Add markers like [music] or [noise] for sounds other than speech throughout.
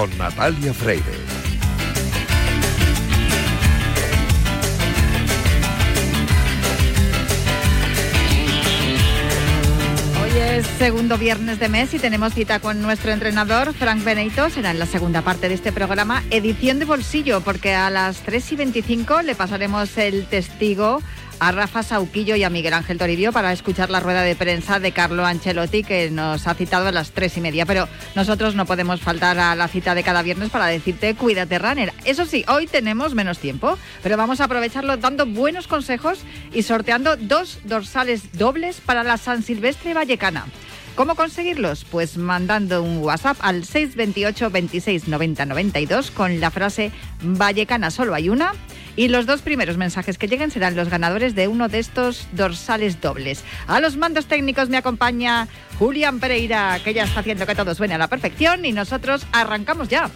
con Natalia Freire. segundo viernes de mes y tenemos cita con nuestro entrenador, Frank Benito. Será en la segunda parte de este programa, edición de bolsillo, porque a las 3 y 25 le pasaremos el testigo a Rafa Sauquillo y a Miguel Ángel Toribio para escuchar la rueda de prensa de Carlo Ancelotti que nos ha citado a las tres y media. Pero nosotros no podemos faltar a la cita de cada viernes para decirte cuídate runner. Eso sí, hoy tenemos menos tiempo, pero vamos a aprovecharlo dando buenos consejos y sorteando dos dorsales dobles para la San Silvestre Vallecana. ¿Cómo conseguirlos? Pues mandando un WhatsApp al 628 26 90 92 con la frase Vallecana solo hay una y los dos primeros mensajes que lleguen serán los ganadores de uno de estos dorsales dobles. A los mandos técnicos me acompaña Julián Pereira, que ya está haciendo que todo suene a la perfección y nosotros arrancamos ya.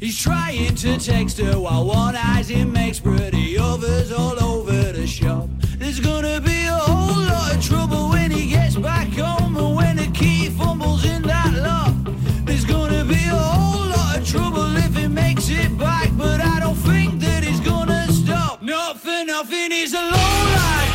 He's trying to text her while one eyes him makes pretty others all over the shop. There's gonna be a whole lot of trouble when he gets back home and when the key fumbles in that lock. There's gonna be a whole lot of trouble if he makes it back, but I don't think that he's gonna stop. Not for nothing, he's a low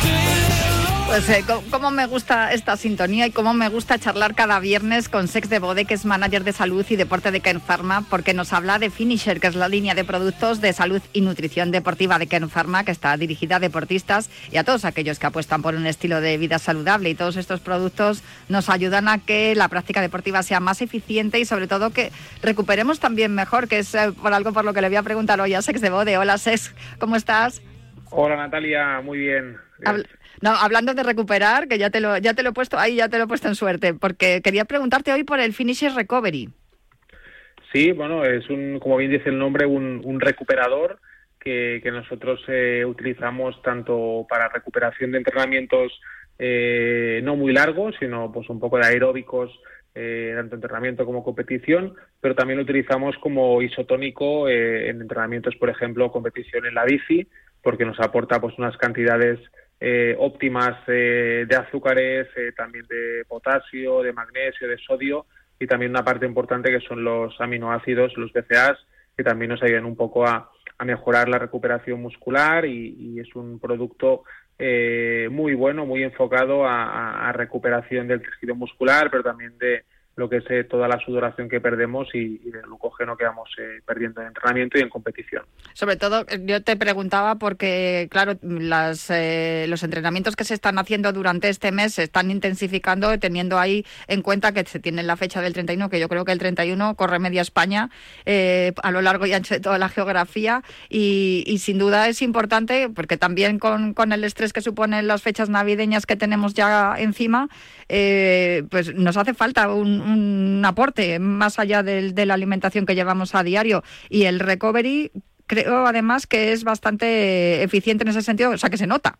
Pues eh, cómo me gusta esta sintonía y cómo me gusta charlar cada viernes con Sex de Bode, que es manager de salud y deporte de Ken Pharma, porque nos habla de Finisher, que es la línea de productos de salud y nutrición deportiva de Ken Pharma, que está dirigida a deportistas y a todos aquellos que apuestan por un estilo de vida saludable. Y todos estos productos nos ayudan a que la práctica deportiva sea más eficiente y sobre todo que recuperemos también mejor, que es eh, por algo por lo que le voy a preguntar hoy a Sex de Bode. Hola Sex, ¿cómo estás? Hola Natalia, muy bien. No, hablando de recuperar, que ya te lo ya te lo he puesto ahí, ya te lo he puesto en suerte, porque quería preguntarte hoy por el Finisher Recovery. Sí, bueno, es un, como bien dice el nombre, un, recuperador que, nosotros eh, utilizamos tanto para recuperación de entrenamientos eh, no muy largos, sino pues un poco de aeróbicos, eh, tanto entrenamiento como competición, pero también lo utilizamos como isotónico en entrenamientos, por ejemplo, competición en la bici, porque nos aporta pues unas cantidades eh, óptimas eh, de azúcares, eh, también de potasio, de magnesio, de sodio y también una parte importante que son los aminoácidos, los BCAAs, que también nos ayudan un poco a, mejorar la recuperación muscular y, es un producto muy bueno, muy enfocado a, recuperación del tejido muscular, pero también de, lo que es eh, toda la sudoración que perdemos y, el glucógeno que vamos eh, perdiendo en entrenamiento y en competición. Sobre todo, eh, yo te preguntaba porque, claro, las, los entrenamientos que se están haciendo durante este mes se están intensificando, teniendo ahí en cuenta que se tiene la fecha del 31, que yo creo que el 31 corre media España a lo largo y ancho de toda la geografía y, sin duda es importante porque también con, con, el estrés que suponen las fechas navideñas que tenemos ya encima, pues nos hace falta un aporte más allá de la alimentación que llevamos a diario. Y el recovery creo además que es bastante eficiente en ese sentido, o sea que se nota.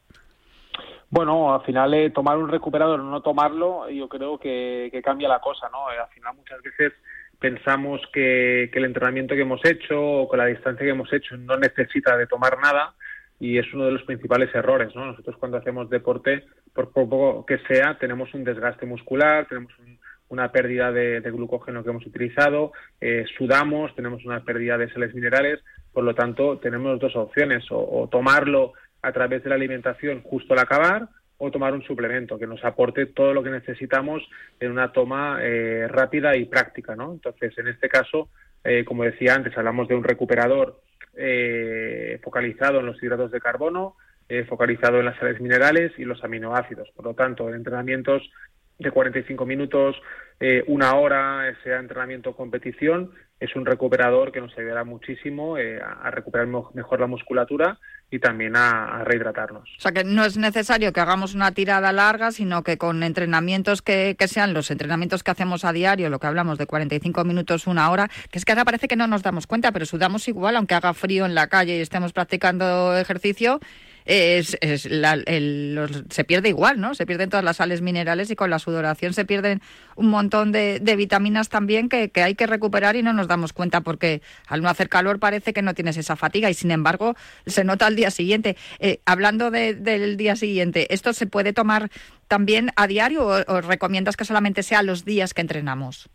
Bueno, al final eh, tomar un recuperador o no tomarlo, yo creo que, cambia la cosa, ¿no? Eh, al final muchas veces pensamos que, el entrenamiento que hemos hecho o que la distancia que hemos hecho no necesita de tomar nada y es uno de los principales errores, ¿no? Nosotros cuando hacemos deporte, por poco que sea, tenemos un desgaste muscular, tenemos un, una pérdida de, glucógeno que hemos utilizado, eh, sudamos, tenemos una pérdida de sales minerales, por lo tanto tenemos dos opciones, o, tomarlo a través de la alimentación justo al acabar, o tomar un suplemento que nos aporte todo lo que necesitamos en una toma eh, rápida y práctica, ¿no? Entonces, en este caso, eh, como decía antes, hablamos de un recuperador focalizado en los hidratos de carbono, focalizado en las sales minerales y los aminoácidos. Por lo tanto, en entrenamientos de 45 minutos, eh, una hora, sea entrenamiento competición, es un recuperador que nos ayudará muchísimo eh, a recuperar mejor la musculatura y también a, rehidratarnos. O sea que no es necesario que hagamos una tirada larga, sino que con entrenamientos que, que, sean los entrenamientos que hacemos a diario, lo que hablamos de 45 minutos, una hora, que es que ahora parece que no nos damos cuenta, pero sudamos igual, aunque haga frío en la calle y estemos practicando ejercicio, es, se pierde igual, ¿no? Se pierden todas las sales minerales y con la sudoración se pierden un montón de, vitaminas también que, hay que recuperar y no nos damos cuenta porque al no hacer calor parece que no tienes esa fatiga y sin embargo se nota al día siguiente. Eh, hablando del día siguiente, ¿esto se puede tomar también a diario o, recomiendas que solamente sea los días que entrenamos?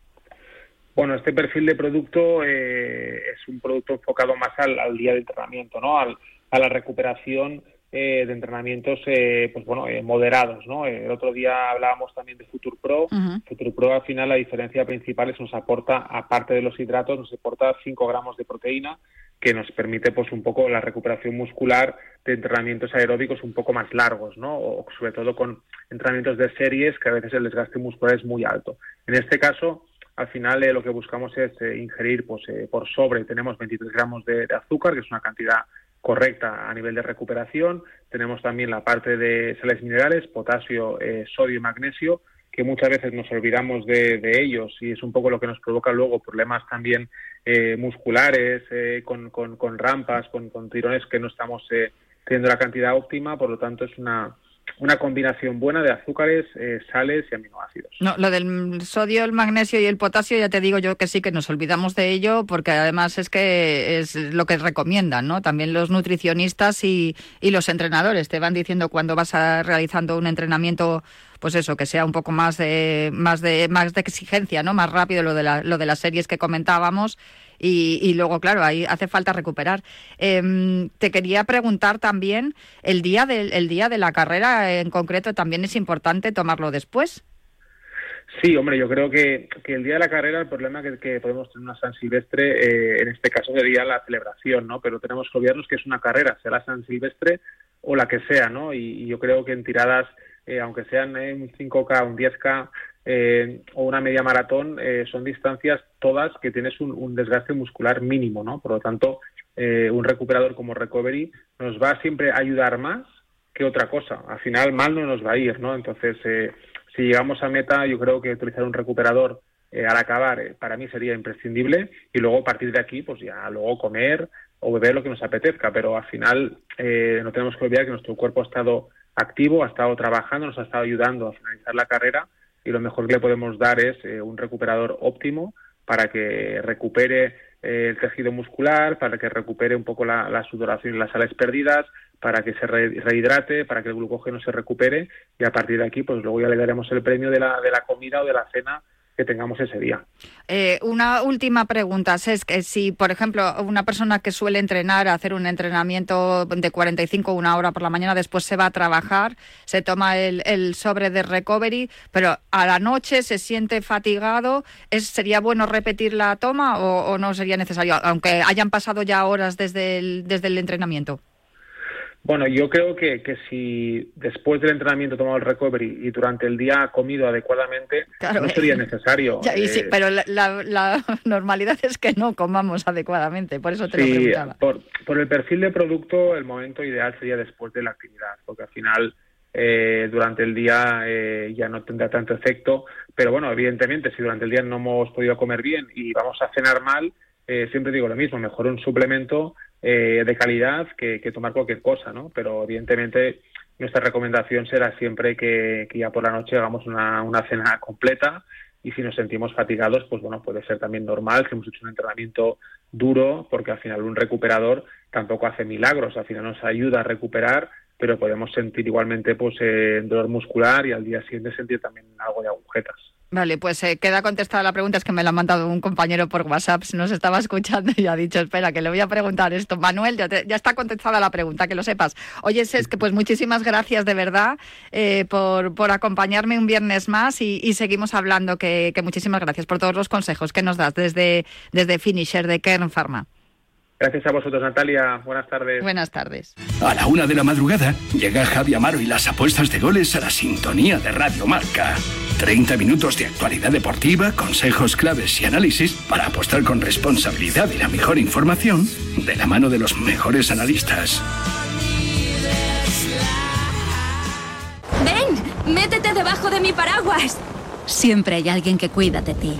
Bueno, este perfil de producto eh, es un producto enfocado más al, día de entrenamiento, ¿no? a la recuperación eh, de entrenamientos eh, pues bueno eh, moderados no el otro día hablábamos también de Future Pro. Future Pro al final la diferencia principal es que nos aporta aparte de los hidratos nos aporta 5 gramos de proteína que nos permite pues un poco la recuperación muscular de entrenamientos aeróbicos un poco más largos no o sobre todo con entrenamientos de series que a veces el desgaste muscular es muy alto. En este caso al final lo que buscamos es ingerir pues por sobre tenemos 23 gramos de azúcar que es una cantidad correcta a nivel de recuperación. Tenemos también la parte de sales minerales, potasio, eh, sodio y magnesio, que muchas veces nos olvidamos de, ellos y es un poco lo que nos provoca luego problemas también eh, musculares, eh, con, con, rampas, con, con, tirones que no estamos teniendo la cantidad óptima. Por lo tanto, es una, una combinación buena de azúcares, eh, sales y aminoácidos. No, lo del sodio, el magnesio y el potasio, ya te digo yo que sí que nos olvidamos de ello, porque además es que es lo que recomiendan, ¿no? También los nutricionistas y, y los entrenadores te van diciendo cuando vas a, realizando un entrenamiento pues eso, que sea un poco más de, más de, más de exigencia, ¿no? Más rápido lo de, la, lo de las series que comentábamos y, luego, claro, ahí hace falta recuperar. Em, te quería preguntar también, el día, del, el día de la carrera en concreto también es importante tomarlo después. Sí, hombre, yo creo que, el día de la carrera el problema que, podemos tener una San Silvestre, eh, en este caso sería la celebración, ¿no? Pero tenemos que olvidarnos que es una carrera, será San Silvestre o la que sea, ¿no? Y, yo creo que en tiradas, eh, aunque sean un 5K, un 10K, eh, o una media maratón eh, son distancias todas que tienes un, desgaste muscular mínimo, ¿no? Por lo tanto, eh, un recuperador como Recovery nos va siempre a ayudar más que otra cosa. Al final, mal no nos va a ir, ¿no? Entonces, si llegamos a meta, yo creo que utilizar un recuperador al acabar para mí sería imprescindible y luego a partir de aquí, pues ya luego comer o beber lo que nos apetezca, pero al final no tenemos que olvidar que nuestro cuerpo ha estado activo, ha estado trabajando, nos ha estado ayudando a finalizar la carrera y lo mejor que le podemos dar es eh, un recuperador óptimo para que recupere eh, el tejido muscular, para que recupere un poco la, sudoración y las sales perdidas, para que se rehidrate, para que el glucógeno se recupere. Y a partir de aquí pues luego ya le daremos el premio de la, de la comida o de la cena que tengamos ese día. Eh, una última pregunta, es que si, por ejemplo, una persona que suele entrenar, hacer un entrenamiento de 45 una hora por la mañana, después se va a trabajar, se toma el, sobre de recovery, pero a la noche se siente fatigado, ¿es, ¿sería bueno repetir la toma o, no sería necesario, aunque hayan pasado ya horas desde el entrenamiento? Bueno, yo creo que, que si después del entrenamiento tomado el recovery y durante el día ha comido adecuadamente, no sería necesario. eh, pero la, [laughs] normalidad es que no comamos adecuadamente, por eso te lo preguntaba. Por, por el perfil de producto, el momento ideal sería después de la actividad, porque al final eh, durante el día eh, ya no tendrá tanto efecto. Pero bueno, evidentemente, si durante el día no hemos podido comer bien y vamos a cenar mal, siempre digo lo mismo, mejor un suplemento eh, de calidad que, tomar cualquier cosa, ¿no? Pero evidentemente nuestra recomendación será siempre que, ya por la noche hagamos una, una, cena completa y si nos sentimos fatigados, pues bueno, puede ser también normal que hemos hecho un entrenamiento duro porque al final un recuperador tampoco hace milagros, al final nos ayuda a recuperar, pero podemos sentir igualmente pues eh, dolor muscular y al día siguiente sentir también algo de agujetas. Vale, pues eh, queda contestada la pregunta, es que me la ha mandado un compañero por WhatsApp, nos estaba escuchando y ha dicho, espera, que le voy a preguntar esto. Manuel, ya, está contestada la pregunta, que lo sepas. Oye, es que pues muchísimas gracias de verdad eh, por, por acompañarme un viernes más y, seguimos hablando, que, que, muchísimas gracias por todos los consejos que nos das desde, desde Finisher de Kern Pharma. Gracias a vosotros, Natalia. Buenas tardes. Buenas tardes. A la una de la madrugada llega Javi Amaro y las apuestas de goles a la sintonía de Radio Marca. 30 minutos de actualidad deportiva, consejos claves y análisis para apostar con responsabilidad y la mejor información de la mano de los mejores analistas. ¡Ven! ¡Métete debajo de mi paraguas! Siempre hay alguien que cuida de ti.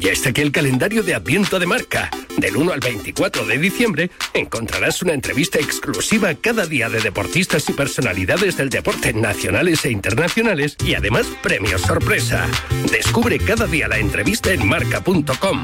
Y está aquí el calendario de Adviento de Marca. Del 1 al 24 de diciembre encontrarás una entrevista exclusiva cada día de deportistas y personalidades del deporte nacionales e internacionales y además premios sorpresa. Descubre cada día la entrevista en marca.com.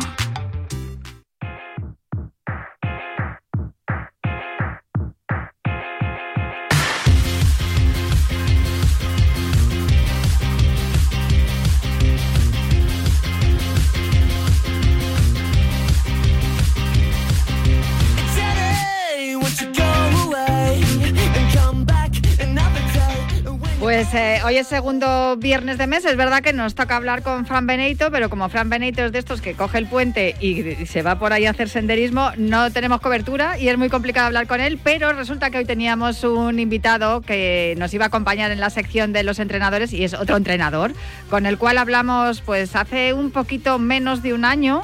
eh, hoy es segundo viernes de mes, es verdad que nos toca hablar con Fran Benito, pero como Fran Benito es de estos que coge el puente y se va por ahí a hacer senderismo, no tenemos cobertura y es muy complicado hablar con él, pero resulta que hoy teníamos un invitado que nos iba a acompañar en la sección de los entrenadores y es otro entrenador, con el cual hablamos pues hace un poquito menos de un año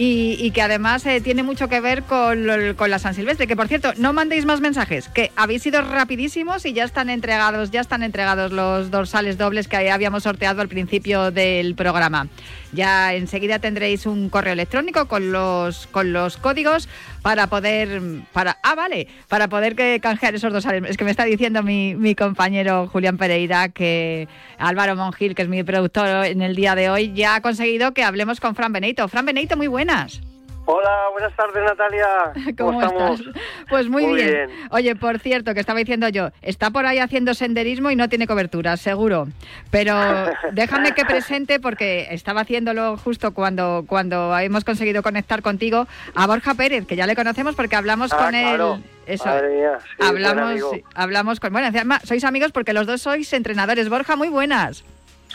y, que además eh, tiene mucho que ver con, con, la San Silvestre. Que por cierto, no mandéis más mensajes, que habéis sido rapidísimos y ya están entregados, ya están entregados los dorsales dobles que habíamos sorteado al principio del programa. Ya enseguida tendréis un correo electrónico con los con los códigos para poder para ah vale para poder que canjear esos dorsales. Es que me está diciendo mi, mi compañero Julián Pereira que Álvaro Mongil, que es mi productor en el día de hoy, ya ha conseguido que hablemos con Fran Benito. Fran Benito, muy buenas. Hola, buenas tardes Natalia. [laughs] ¿Cómo, estás? Pues muy, bien. Oye, por cierto, que estaba diciendo yo, está por ahí haciendo senderismo y no tiene cobertura, seguro. Pero [laughs] déjame que presente, porque estaba haciéndolo justo cuando, cuando hemos conseguido conectar contigo, a Borja Pérez, que ya le conocemos porque hablamos ah, con él. Eso. Madre hablamos, hablamos con. Bueno, sois amigos porque los dos sois entrenadores. Borja, muy buenas.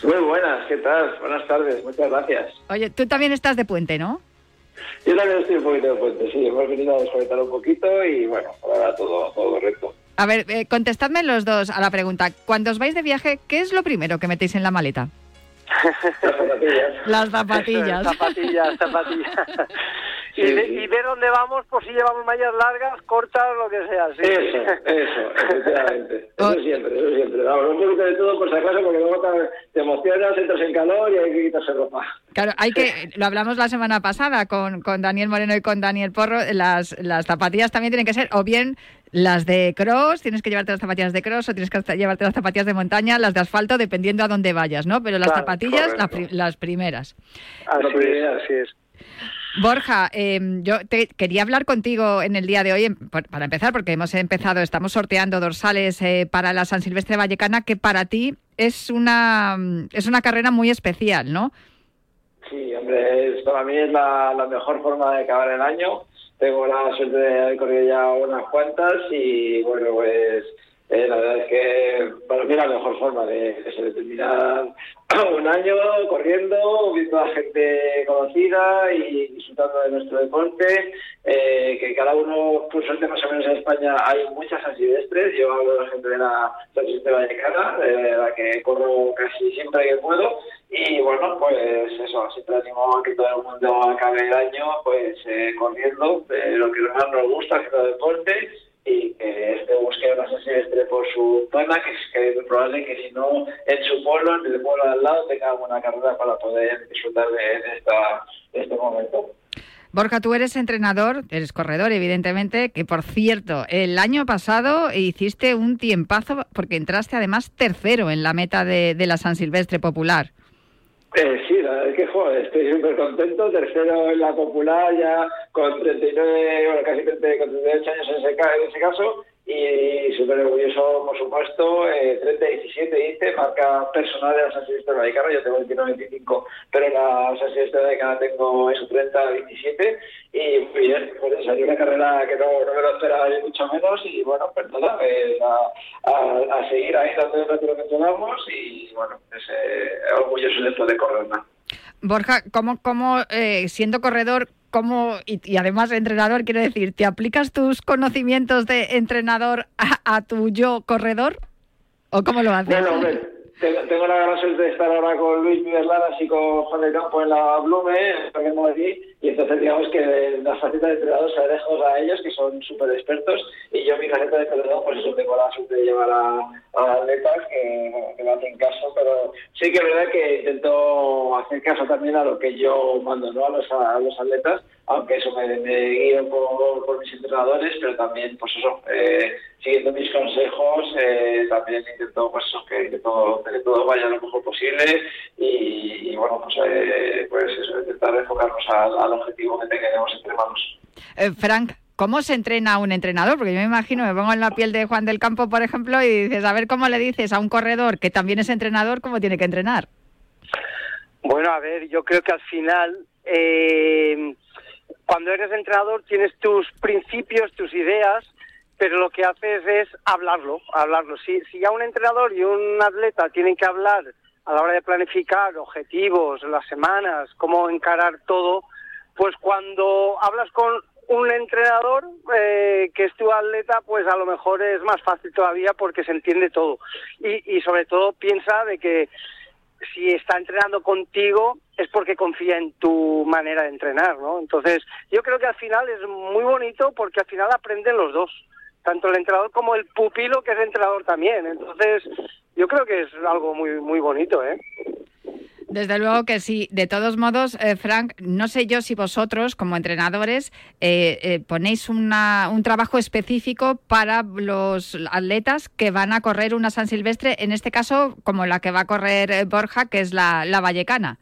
Muy buenas, ¿qué tal? Buenas tardes, muchas gracias. Oye, tú también estás de puente, ¿no? Yo también estoy un poquito de puente, sí. Hemos venido a desconectar un poquito y bueno, ahora todo, todo correcto. A ver, eh, contestadme los dos a la pregunta. Cuando os vais de viaje, ¿qué es lo primero que metéis en la maleta? Las zapatillas. Las zapatillas. zapatillas, zapatillas. [laughs] y, y, ver dónde vamos, por si llevamos mallas largas, cortas, lo que sea. Sí. Eso, eso, efectivamente. [laughs] Eso siempre, eso siempre. Vamos, un poquito de todo por si acaso, porque luego te emocionas, entras en calor y hay que quitarse ropa. Claro, hay que, lo hablamos la semana pasada con, con Daniel Moreno y con Daniel Porro, las, las zapatillas también tienen que ser o bien las de cross, tienes que llevarte las zapatillas de cross o tienes que llevarte las zapatillas de montaña, las de asfalto, dependiendo a dónde vayas, ¿no? Pero las zapatillas, las primeras. Así es. Borja, em, yo te quería hablar contigo en el día de hoy, em, para empezar, porque hemos empezado, estamos sorteando dorsales eh, para la San Silvestre Vallecana, que para ti es una, es una carrera muy especial, ¿no? Sí, hombre, para mí es la, la mejor forma de acabar el año tengo la suerte de haber corrido ya unas cuantas y bueno, pues eh, la verdad es que para mí la mejor forma de, se terminar [clears throat] un año corriendo, viendo a gente conocida y disfrutando de nuestro deporte, eh, que cada uno, por suerte más o menos en España hay muchas silvestres, yo hablo de la gente de la San Silvestre Vallecana, de la que corro casi siempre que puedo, y bueno, pues eso, siempre animo a que todo el mundo acabe el año pues eh, corriendo, lo que más nos gusta, haciendo deporte, y que este busque una silvestre por su zona, que es, probable que si no en su pueblo, en el pueblo de al lado, tenga una carrera para poder disfrutar de, esta, este momento. Borja, tú eres entrenador, eres corredor, evidentemente, que por cierto, el año pasado hiciste un tiempazo porque entraste además tercero en la meta de la San Silvestre Popular. Eh, sí, la verdad es que joder, estoy súper contento. Tercero en la popular, ya con 39, bueno, casi 30, con 38 años en ese, en ese caso. Y súper orgulloso, por supuesto, eh, 30-17 dice, marca personal de la San Silvestre Americana, yo tengo 29-25, pero en la San Silvestre Americana tengo eso, 30-27, y muy bien, pues salió una carrera que no, no me lo esperaba ni mucho menos, y bueno, pues nada, eh, a, a, a, seguir ahí dando el reto que mencionamos, y bueno, pues eh, orgulloso de esto de correr, ¿no? Borja, ¿cómo, cómo eh, siendo corredor, cómo, y, y, además entrenador, quiero decir, ¿te aplicas tus conocimientos de entrenador a, tu yo corredor? ¿O cómo lo haces? Tengo, la gran suerte de estar ahora con Luis Miverladas y con Juan de Campo en la Blume, en Madrid, y entonces digamos que la faceta de entrenador se la dejo a ellos, que son súper expertos, y yo mi faceta de entrenador, pues eso tengo la suerte de llevar a, a atletas que, que, me hacen caso, pero sí que es verdad que intento hacer caso también a lo que yo mando, ¿no? A los, a los atletas, aunque eso me, me guío por, por, mis entrenadores, pero también, pues eso, eh, siguiendo mis consejos, eh, también intento, pues eso, que, que, todo, que todo vaya lo mejor posible y, y bueno, pues, eh, pues eso, intentar enfocarnos al, al objetivo que tenemos entre manos. Eh, Frank, ¿cómo se entrena a un entrenador? Porque yo me imagino, me pongo en la piel de Juan del Campo, por ejemplo, y dices, a ver cómo le dices a un corredor que también es entrenador, cómo tiene que entrenar. Bueno, a ver, yo creo que al final, eh, cuando eres entrenador tienes tus principios, tus ideas, pero lo que haces es hablarlo, hablarlo. Si, si ya un entrenador y un atleta tienen que hablar a la hora de planificar objetivos, las semanas, cómo encarar todo, pues cuando hablas con un entrenador eh, que es tu atleta, pues a lo mejor es más fácil todavía porque se entiende todo. Y, y sobre todo piensa de que si está entrenando contigo es porque confía en tu manera de entrenar, ¿no? Entonces, yo creo que al final es muy bonito porque al final aprenden los dos, tanto el entrenador como el pupilo que es entrenador también. Entonces, yo creo que es algo muy muy bonito, ¿eh? Desde luego que sí. De todos modos, eh, Frank, no sé yo si vosotros, como entrenadores, eh, eh, ponéis una, un trabajo específico para los atletas que van a correr una San Silvestre, en este caso, como la que va a correr Borja, que es la, la Vallecana.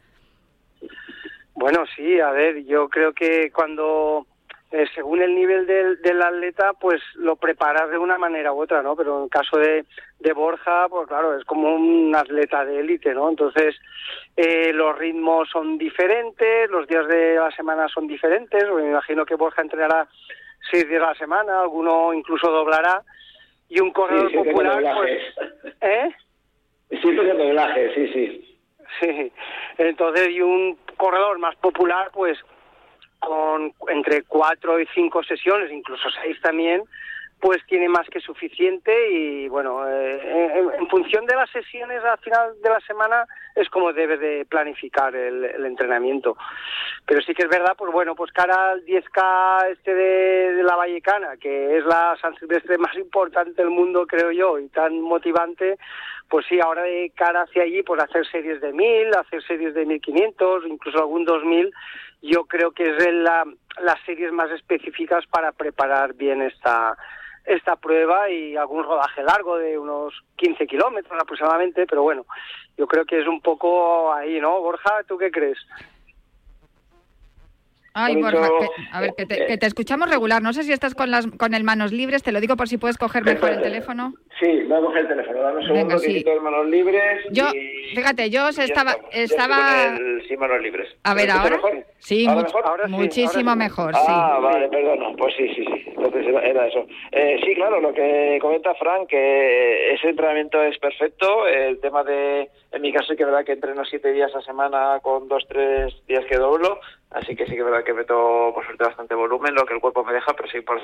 Bueno, sí, a ver, yo creo que cuando eh, según el nivel del, del, atleta, pues lo preparas de una manera u otra, ¿no? Pero en el caso de, de Borja, pues claro, es como un atleta de élite, ¿no? Entonces, eh, los ritmos son diferentes, los días de la semana son diferentes, me imagino que Borja entrenará seis días a la semana, alguno incluso doblará, y un corredor sí, sí, popular, pues... ¿Eh? Siempre de doblaje, sí, sí. Sí, entonces, y un corredor más popular, pues con entre cuatro y cinco sesiones, incluso seis también, pues tiene más que suficiente y bueno, eh, en, función de las sesiones al final de la semana es como debe de planificar el, el, entrenamiento. Pero sí que es verdad, pues bueno, pues cara al 10K este de, de la Vallecana, que es la San Silvestre más importante del mundo, creo yo, y tan motivante, pues sí, ahora de cara hacia allí, pues hacer series de 1000, hacer series de 1500, incluso algún 2000, yo creo que es la, las series más específicas para preparar bien esta esta prueba y algún rodaje largo de unos 15 kilómetros aproximadamente, pero bueno, yo creo que es un poco ahí, ¿no? Borja, ¿tú qué crees? Ay, Borja, que, a ver, que te, que te, escuchamos regular. No sé si estás con las con el manos libres, te lo digo por si puedes coger mejor el teléfono. Sí, voy a coger el teléfono. Dame un segundo Venga, sí. quito manos libres. Yo, y... fíjate, yo estaba... estaba... El, sí, manos libres. A ver, ¿ahora? Mejor? Sí, ¿Ahora much mejor? Ahora sí, muchísimo ahora sí. mejor, Ah, sí. vale, perdona. Pues sí, sí, sí. Entonces era, era eso. Eh, sí, claro, lo que comenta Frank, que ese entrenamiento es perfecto. El tema de, en mi caso, que es verdad que entreno siete días a semana con dos, tres días que doblo. Así que sí que es verdad que meto, por suerte, bastante volumen, lo que el cuerpo me deja, pero sí, por,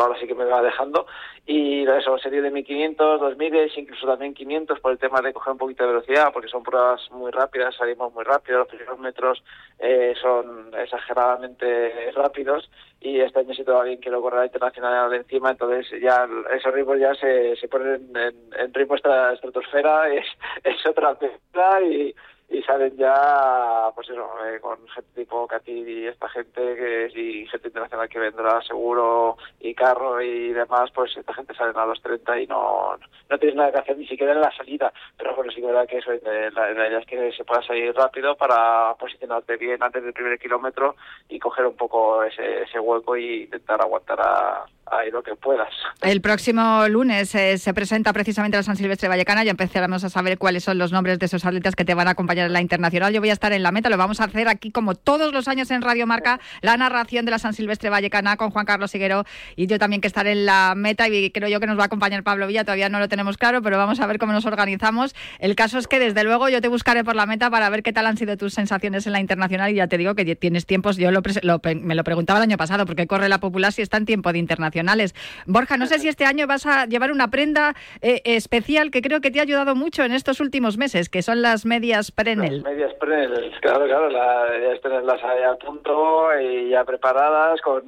ahora sí que me va dejando. Y eso, serie de 1500, 2000, incluso también 500 por el tema de coger un poquito de velocidad, porque son pruebas muy rápidas, salimos muy rápido, los primeros metros eh, son exageradamente rápidos y este año sí todavía quiero correr la internacional encima, entonces ya esos ritmos ya se, se ponen en, en ritmo estratosfera, [laughs] es, es otra película y y salen ya pues eso eh, con gente tipo Katir y esta gente que y gente internacional que vendrá seguro y carro y demás pues esta gente salen a los 30 y no no tienes nada que hacer ni siquiera en la salida. Pero bueno sí que verdad que eso la, la idea es que se pueda salir rápido para posicionarte bien antes del primer kilómetro y coger un poco ese, ese hueco y intentar aguantar a ahí lo que puedas. El próximo lunes eh, se presenta precisamente la San Silvestre Vallecana y empezaremos a saber cuáles son los nombres de esos atletas que te van a acompañar en la internacional. Yo voy a estar en la meta, lo vamos a hacer aquí como todos los años en Radio Marca, la narración de la San Silvestre Vallecana con Juan Carlos Higuero y yo también que estaré en la meta y creo yo que nos va a acompañar Pablo Villa, todavía no lo tenemos claro, pero vamos a ver cómo nos organizamos. El caso es que desde luego yo te buscaré por la meta para ver qué tal han sido tus sensaciones en la internacional y ya te digo que tienes tiempos, yo me lo preguntaba el año pasado porque corre la popular si está en tiempo de internacionales. Borja, no sé si este año vas a llevar una prenda eh, especial que creo que te ha ayudado mucho en estos últimos meses, que son las medias Prenel. Las medias Prenel, claro, claro, la, ya tenerlas ahí a punto y ya preparadas, con,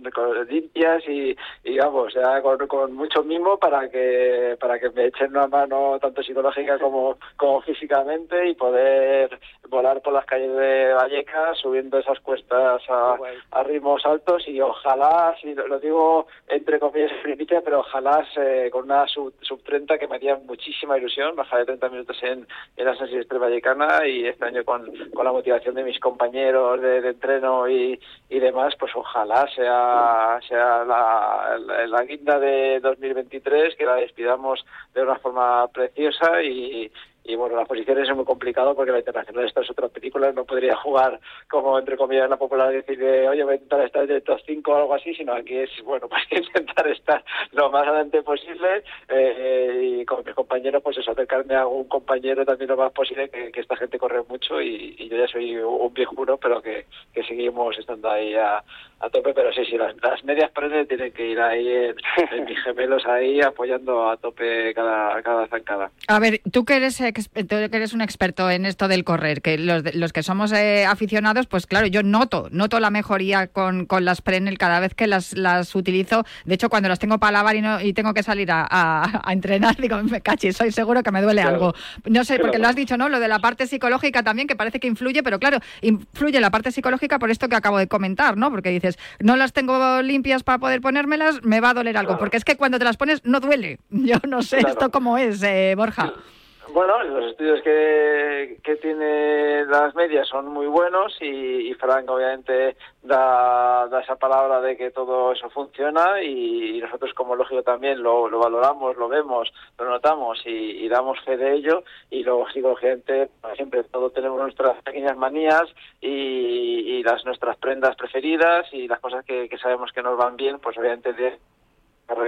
limpias y, y, vamos, ya con, mucho mimo para que para que me echen una mano tanto psicológica como, como físicamente y poder volar por las calles de Vallecas subiendo esas cuestas a, a ritmos altos y ojalá, si lo, digo entre comillas pero ojalá con una sub, sub 30 que me haría muchísima ilusión, bajar de 30 minutos en, en la San Silvestre Vallecana y este año con, con la motivación de mis compañeros de, entreno y, y, demás, pues ojalá sea, sea la, la, guinda de 2023, que la despidamos de una forma preciosa y, y bueno, las posiciones es muy complicado porque la internacional esta es otra película, no podría [laughs] jugar como entre comillas la popular decir de oye voy a intentar estar en el top 5 o algo así, sino aquí es bueno [laughs] pues intentar estar lo más adelante posible. Eh, y con mis compañeros pues eso, acercarme a algún compañero también lo más posible que, esta gente corre mucho y, yo ya soy un viejuno pero que, que seguimos estando ahí a, a tope, pero sí, sí, las, medias paredes tienen que ir ahí en, mis gemelos ahí apoyando a tope cada, cada zancada. A ver, tú que eres tú que eres un experto en esto del correr, que los, los que somos eh, aficionados, pues claro, yo noto, noto la mejoría con, con las Prenel cada vez que las, las utilizo. De hecho, cuando las tengo para lavar y, no, y tengo que salir a, a, entrenar, [laughs] digo, me caché, soy seguro que me duele algo. No sé, porque lo has dicho, ¿no? Lo de la parte psicológica también, que parece que influye, pero claro, influye la parte psicológica por esto que acabo de comentar, ¿no? Porque dices, no las tengo limpias para poder ponérmelas, me va a doler algo. Porque es que cuando te las pones no duele. [laughs] Yo no sé esto cómo es, eh, Borja. Bueno, los estudios que, que tiene las medias son muy buenos y, Frank obviamente da, da, esa palabra de que todo eso funciona y, nosotros como lógico también lo, lo, valoramos, lo vemos, lo notamos y, damos fe de ello y luego psicológicamente siempre todos tenemos nuestras pequeñas manías y, las nuestras prendas preferidas y las cosas que, que sabemos que nos van bien, pues obviamente es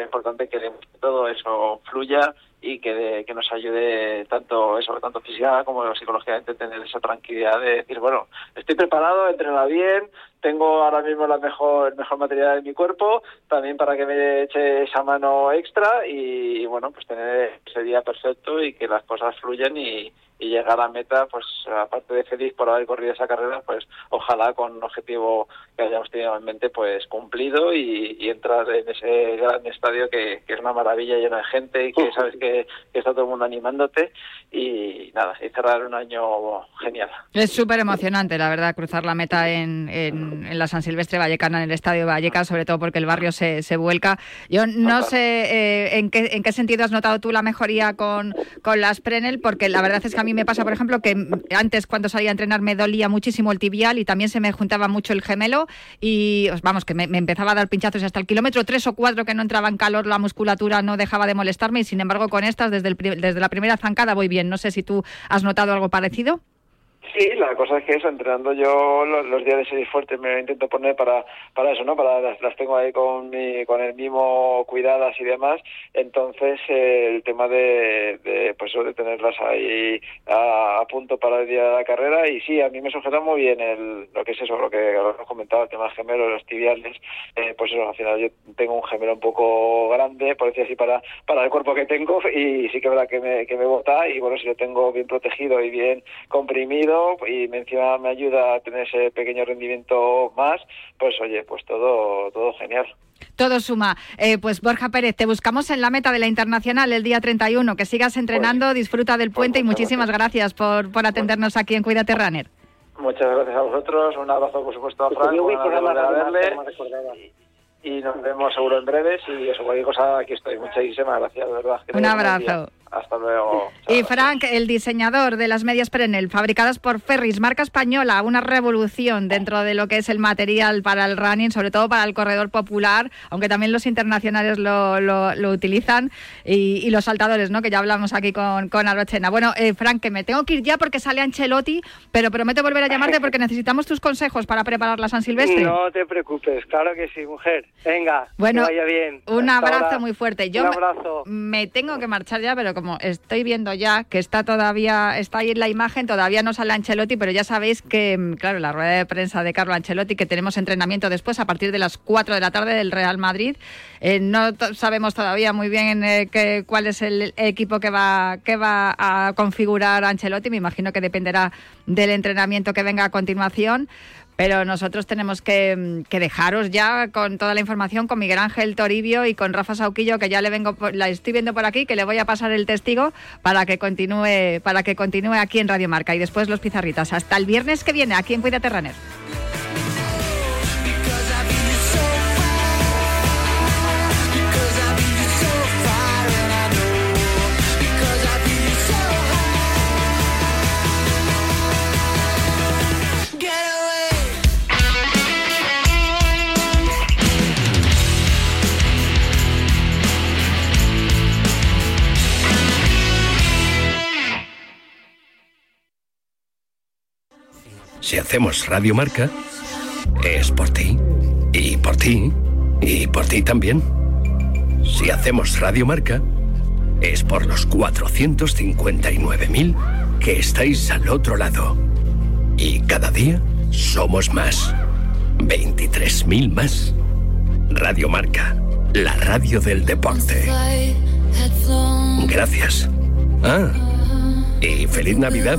importante que todo eso fluya y que, que nos ayude tanto eso tanto física como psicológicamente tener esa tranquilidad de decir bueno estoy preparado entrena bien tengo ahora mismo la mejor mejor material de mi cuerpo también para que me eche esa mano extra y, bueno pues tener ese día perfecto y que las cosas fluyan y, y llegar a meta, pues aparte de feliz por haber corrido esa carrera, pues ojalá con un objetivo que hayamos tenido en mente, pues cumplido y, entrar en ese gran estadio que, es una maravilla lleno de gente y que sabes que, está todo el mundo animándote y nada, y cerrar un año genial. Es súper emocionante, la verdad, cruzar la meta en, en, la San Silvestre Vallecana, en el estadio Vallecas, sobre todo porque el barrio se, se vuelca. Yo no sé eh, en, qué, en qué sentido has notado tú la mejoría con, con las Prenel, porque la verdad es que a mí me pasa, por ejemplo, que antes cuando salía a entrenar me dolía muchísimo el tibial y también se me juntaba mucho el gemelo y vamos, que me, empezaba a dar pinchazos hasta el kilómetro tres o cuatro que no entraba en calor, la musculatura no dejaba de molestarme y sin embargo con estas desde, el, desde la primera zancada voy bien. No sé si tú has notado algo parecido. Sí, la cosa es que eso, entrenando yo los, días de serie fuertes me intento poner para para eso, ¿no? Para las, las tengo ahí con mi, con el mimo cuidadas y demás, entonces eh, el tema de, de pues de tenerlas ahí a, punto para el día de la carrera. Y sí, a mí me sujeta muy bien el, lo que es eso, lo que hemos comentado, el tema gemelo, los tibiales, eh, pues eso, al final yo tengo un gemelo un poco grande, por decir así, para, para el cuerpo que tengo. Y sí que es verdad que me, que me bota. Y bueno, si lo tengo bien protegido y bien comprimido, y encima me ayuda a tener ese pequeño rendimiento más, pues oye, pues todo, todo genial. Todo suma. Eh, pues Borja Pérez, te buscamos en la meta de la Internacional el día 31. Que sigas entrenando, pues, disfruta del puente y pues muchísimas gracias, por, por atendernos aquí en Cuídate Runner. Muchas gracias a vosotros. Un abrazo, por supuesto, a Frank. Y, nos vemos seguro en breves. Y eso, cualquier cosa, aquí estoy. Muchísimas gracias, de verdad. Un abrazo. Hasta luego. Y Frank, el diseñador de las medias Perenel, fabricadas por Ferris, marca española, una revolución dentro de lo que es el material para el running, sobre todo para el corredor popular, aunque también los internacionales lo, lo, utilizan, y, los saltadores, ¿no? que ya hablamos aquí con, con Arochena. Bueno, eh, Frank, que me tengo que ir ya porque sale Ancelotti, pero prometo volver a llamarte porque necesitamos tus consejos para preparar la San Silvestre. No te preocupes, claro que sí, mujer. Venga, bueno, que vaya bien. Un abrazo muy fuerte. Yo un abrazo. Me, me tengo que marchar ya, pero como estoy viendo ya que está todavía, está ahí en la imagen, todavía no sale Ancelotti, pero ya sabéis que, mm, claro, la rueda de prensa de Carlo Ancelotti, que tenemos entrenamiento después a partir de las 4 de la tarde del Real Madrid. Eh, no sabemos todavía muy bien eh, cuál es el equipo que va, que va a configurar Ancelotti. Me imagino que dependerá del entrenamiento que venga a continuación. Pero nosotros tenemos que, dejaros ya con toda la información con Miguel Ángel Toribio y con Rafa Sauquillo, que ya le vengo, la estoy viendo por aquí, que le voy a pasar el testigo para que continúe, para que continúe aquí en Radio Marca y después los pizarritas. Hasta el viernes que viene, aquí en Cuida Terraner. Si hacemos Radio Marca, es por ti, y por ti, y por ti también. Si hacemos Radio Marca, es por los 459.000 que estáis al otro lado. Y cada día somos más. 23.000 más. Radio Marca, la radio del deporte. Gracias. Ah, y feliz Navidad.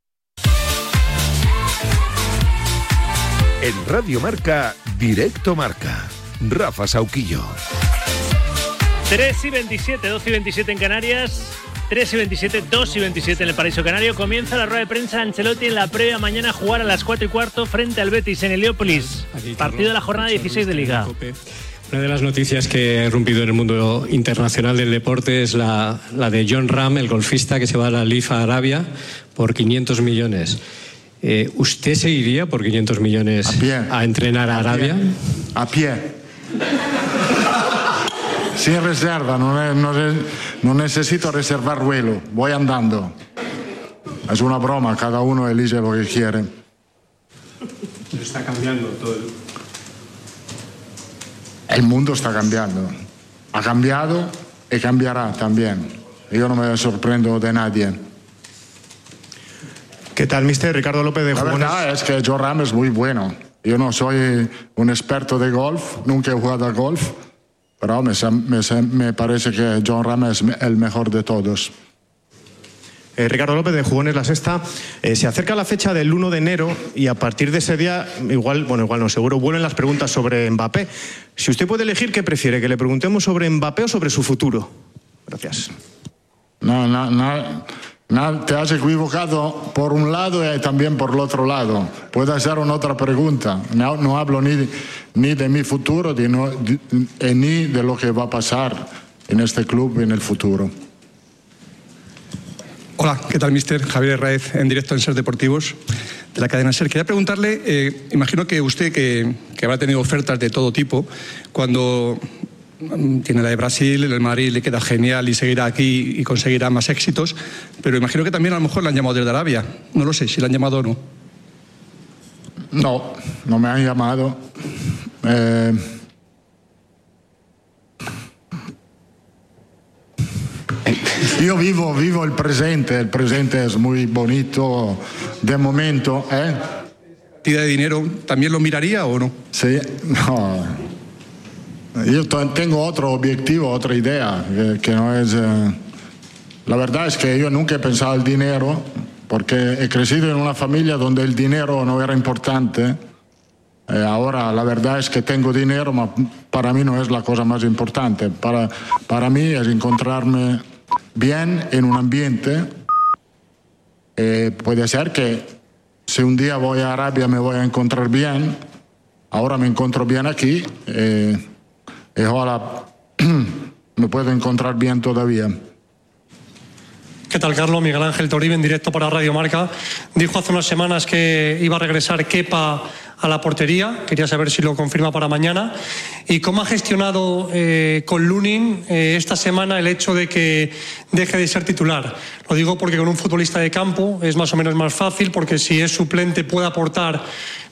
En Radio Marca, Directo Marca. Rafa Sauquillo. 3 y 27, 2 y 27 en Canarias. 3 y 27, 2 y 27 en el Paraíso Canario. Comienza la rueda de prensa Ancelotti en la previa mañana a jugar a las 4 y cuarto frente al Betis en Heliópolis. Partido de la jornada 16 de Liga. Una de las noticias que ha irrumpido en el mundo internacional del deporte es la, la de John Ram, el golfista que se va a la LIFA Arabia por 500 millones. Eh, ¿Usted se iría por 500 millones a, entrenar a, Arabia? A pie. Sin reserva, no, necesito reservar vuelo, voy andando. Es una broma, cada uno elige lo que quiere. Está cambiando todo. El mundo está cambiando. Ha cambiado y cambiará también. Yo no me sorprendo de nadie. ¿Qué tal, mister? Ricardo López de Jugones. La verdad es que Joe Ram es muy bueno. Yo no soy un experto de golf, nunca he jugado a golf, pero me, me, parece que John Ram es el mejor de todos. Eh, Ricardo López de Jugones La Sexta. Eh, se acerca la fecha del 1 de enero y a partir de ese día, igual, bueno, igual no, seguro vuelven las preguntas sobre Mbappé. Si usted puede elegir, ¿qué prefiere? ¿Que le preguntemos sobre Mbappé o sobre su futuro? Gracias. No, no, no. No, te has equivocado por un lado y también por el otro lado. Puedes hacer otra pregunta. No, hablo ni, ni de mi futuro eh, ni de lo que va a pasar en este club en el futuro. Hola, ¿qué tal, mister? Javier Raez, en directo en Ser Deportivos, de la cadena Ser. Quería preguntarle, eh, imagino que usted, que, que habrá tenido ofertas de todo tipo, cuando tiene la de Brasil, el Madrid le queda genial y seguirá aquí y conseguirá más éxitos, pero imagino que también a lo mejor le han llamado desde Arabia. No lo sé si le han llamado o no. No, no me han llamado. Eh, yo vivo, vivo el presente, el presente es muy bonito de momento. ¿eh? de dinero también lo miraría o no? Sí, no. Yo tengo otro objetivo, otra idea, que, no es... Eh, la verdad es que yo nunca he pensado el dinero, porque he crecido en una familia donde el dinero no era importante. Eh, ahora la verdad es que tengo dinero, pero para mí no es la cosa más importante. Para, para mí es encontrarme bien en un ambiente. Eh, puede ser que si un día voy a Arabia me voy a encontrar bien. Ahora me encuentro bien aquí. Eh, y ahora [clears throat] me puedo encontrar bien todavía. ¿Qué tal, Carlos? Miguel Ángel Toribio en directo para Radio Marca. Dijo hace unas semanas que iba a regresar Kepa a la portería. Quería saber si lo confirma para mañana. ¿Y cómo ha gestionado eh, con Lunin eh, esta semana el hecho de que deje de ser titular? Lo digo porque con un futbolista de campo es más o menos más fácil, porque si es suplente puede aportar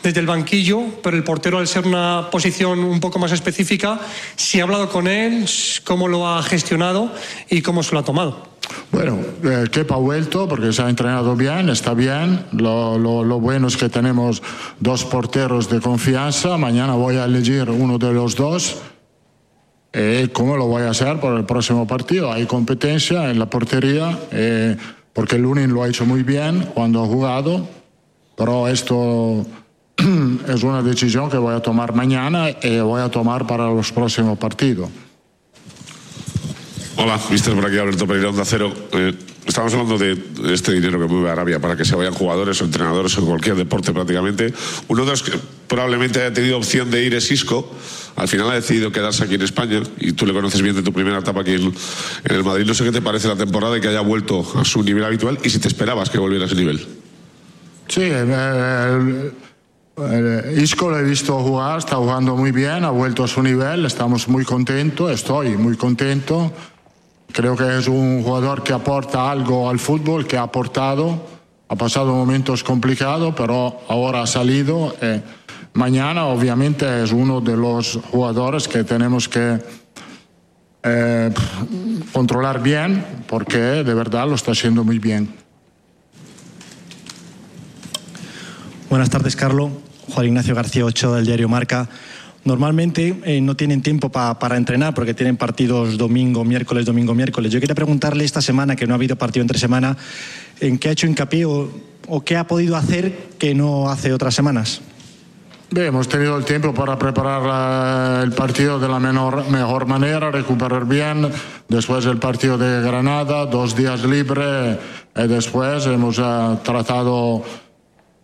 desde el banquillo, pero el portero al ser una posición un poco más específica, si ha hablado con él, cómo lo ha gestionado y cómo se lo ha tomado. Bueno, eh, ha vuelto porque se ha entrenado bien, está bien. Lo, lo, bueno es que tenemos dos porteros de confianza. Mañana voy a elegir uno de los dos. Eh, ¿Cómo lo voy a hacer por el próximo partido? Hay competencia en la portería, eh, porque Lunin lo ha hecho muy bien cuando ha jugado, pero esto [clears throat] es una decisión que voy a tomar mañana y voy a tomar para los próximos partidos. Hola, mister, por aquí Alberto Pereira, Onda Cero. Eh, estamos hablando de este dinero que mueve Arabia para que se vayan jugadores o entrenadores en cualquier deporte prácticamente. Uno de los que probablemente haya tenido opción de ir es Isco. Al final ha decidido quedarse aquí en España y tú le conoces bien de tu primera etapa aquí en, el Madrid. No sé qué te parece la temporada y que haya vuelto a su nivel habitual y si te esperabas que volviera a ese nivel. Sí, eh, Isco lo he visto jugar, está jugando muy bien, ha vuelto a su nivel, estamos muy contentos, estoy muy contento. Creo que es un jugador que aporta algo al fútbol, que ha aportado, ha pasado momentos complicados, pero ahora ha salido. Eh, mañana obviamente es uno de los jugadores que tenemos que eh, controlar bien, porque de verdad lo está haciendo muy bien. Buenas tardes, Carlos. Juan Ignacio García Ochoa del diario Marca. Normalmente eh, no tienen tiempo para entrenar porque tienen partidos domingo, miércoles, domingo, miércoles. Yo quería preguntarle esta semana, que no ha habido partido entre semana, ¿en qué ha hecho hincapié o, qué ha podido hacer que no hace otras semanas? Bien, hemos tenido el tiempo para preparar el partido de la mejor manera, recuperar bien. Después el partido de Granada, dos días libres. Y después hemos eh, tratado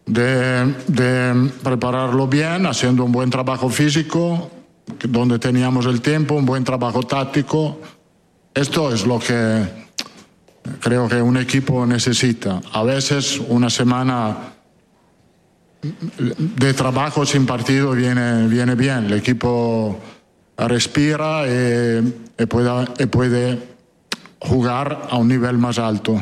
de, prepararlo bien, haciendo un buen trabajo físico, donde teníamos el tiempo, un buen trabajo táctico. Esto es lo que creo que un equipo necesita. A veces una semana de trabajo sin partido viene, viene bien. El equipo respira y puede, puede jugar a un nivel más alto.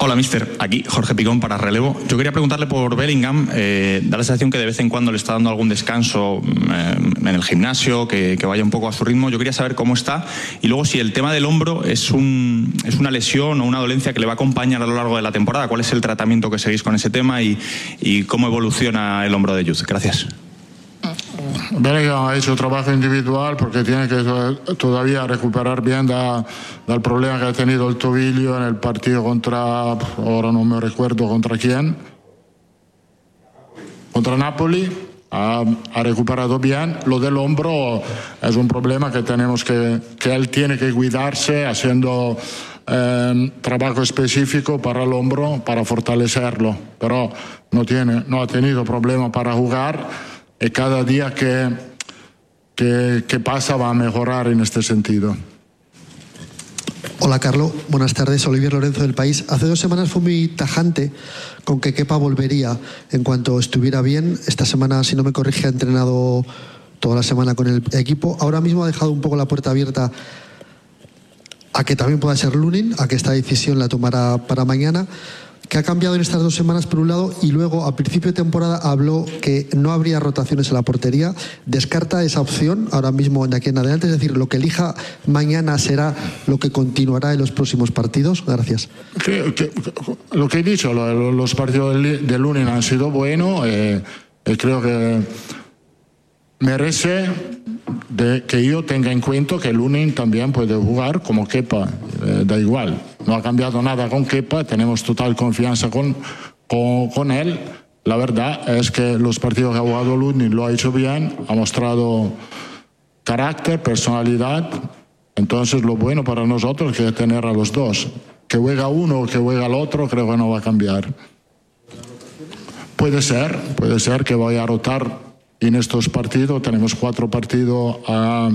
Hola, mister. Aquí Jorge Picón para relevo. Yo quería preguntarle por Bellingham. Eh, da la sensación que de vez en cuando le está dando algún descanso eh, en el gimnasio, que, vaya un poco a su ritmo. Yo quería saber cómo está y luego si el tema del hombro es, un, es una lesión o una dolencia que le va a acompañar a lo largo de la temporada. ¿Cuál es el tratamiento que seguís con ese tema y, y cómo evoluciona el hombro de Youth? Gracias. Bellingham ha hecho trabajo individual porque tiene que todavía recuperar bien del problema que ha tenido el tobillo en el partido contra, ahora no me recuerdo contra quién, contra Napoli. Ha, recuperado bien. Lo del hombro es un problema que tenemos que, que él tiene que cuidarse haciendo eh, trabajo específico para el hombro, para fortalecerlo. Pero no, tiene, no ha tenido problema para jugar y cada día que, que, pasa va a mejorar en este sentido. Hola Carlos, buenas tardes. Olivier Lorenzo del País. Hace dos semanas fue muy tajante con que Kepa volvería en cuanto estuviera bien. Esta semana, si no me corrige, ha entrenado toda la semana con el equipo. Ahora mismo ha dejado un poco la puerta abierta a que también pueda ser Lunin, a que esta decisión la tomará para mañana. ¿Qué ha cambiado en estas dos semanas por un lado y luego a principio de temporada habló que no habría rotaciones en la portería. ¿Descarta esa opción ahora mismo de aquí en adelante? Es decir, lo que elija mañana será lo que continuará en los próximos partidos. Gracias. lo que he dicho, los partidos de lunes han sido buenos. Eh, creo que merece de que yo tenga en cuenta que Lunin también puede jugar como Kepa, eh, da igual. No ha cambiado nada con Kepa, tenemos total confianza con, con, con él. La verdad es que los partidos que ha jugado Lunin lo ha hecho bien, ha mostrado carácter, personalidad. Entonces lo bueno para nosotros es tener a los dos. Que juega uno o que juega el otro, creo que no va a cambiar. Puede ser, puede ser que vaya a rotar en estos partidos. Tenemos cuatro partidos a,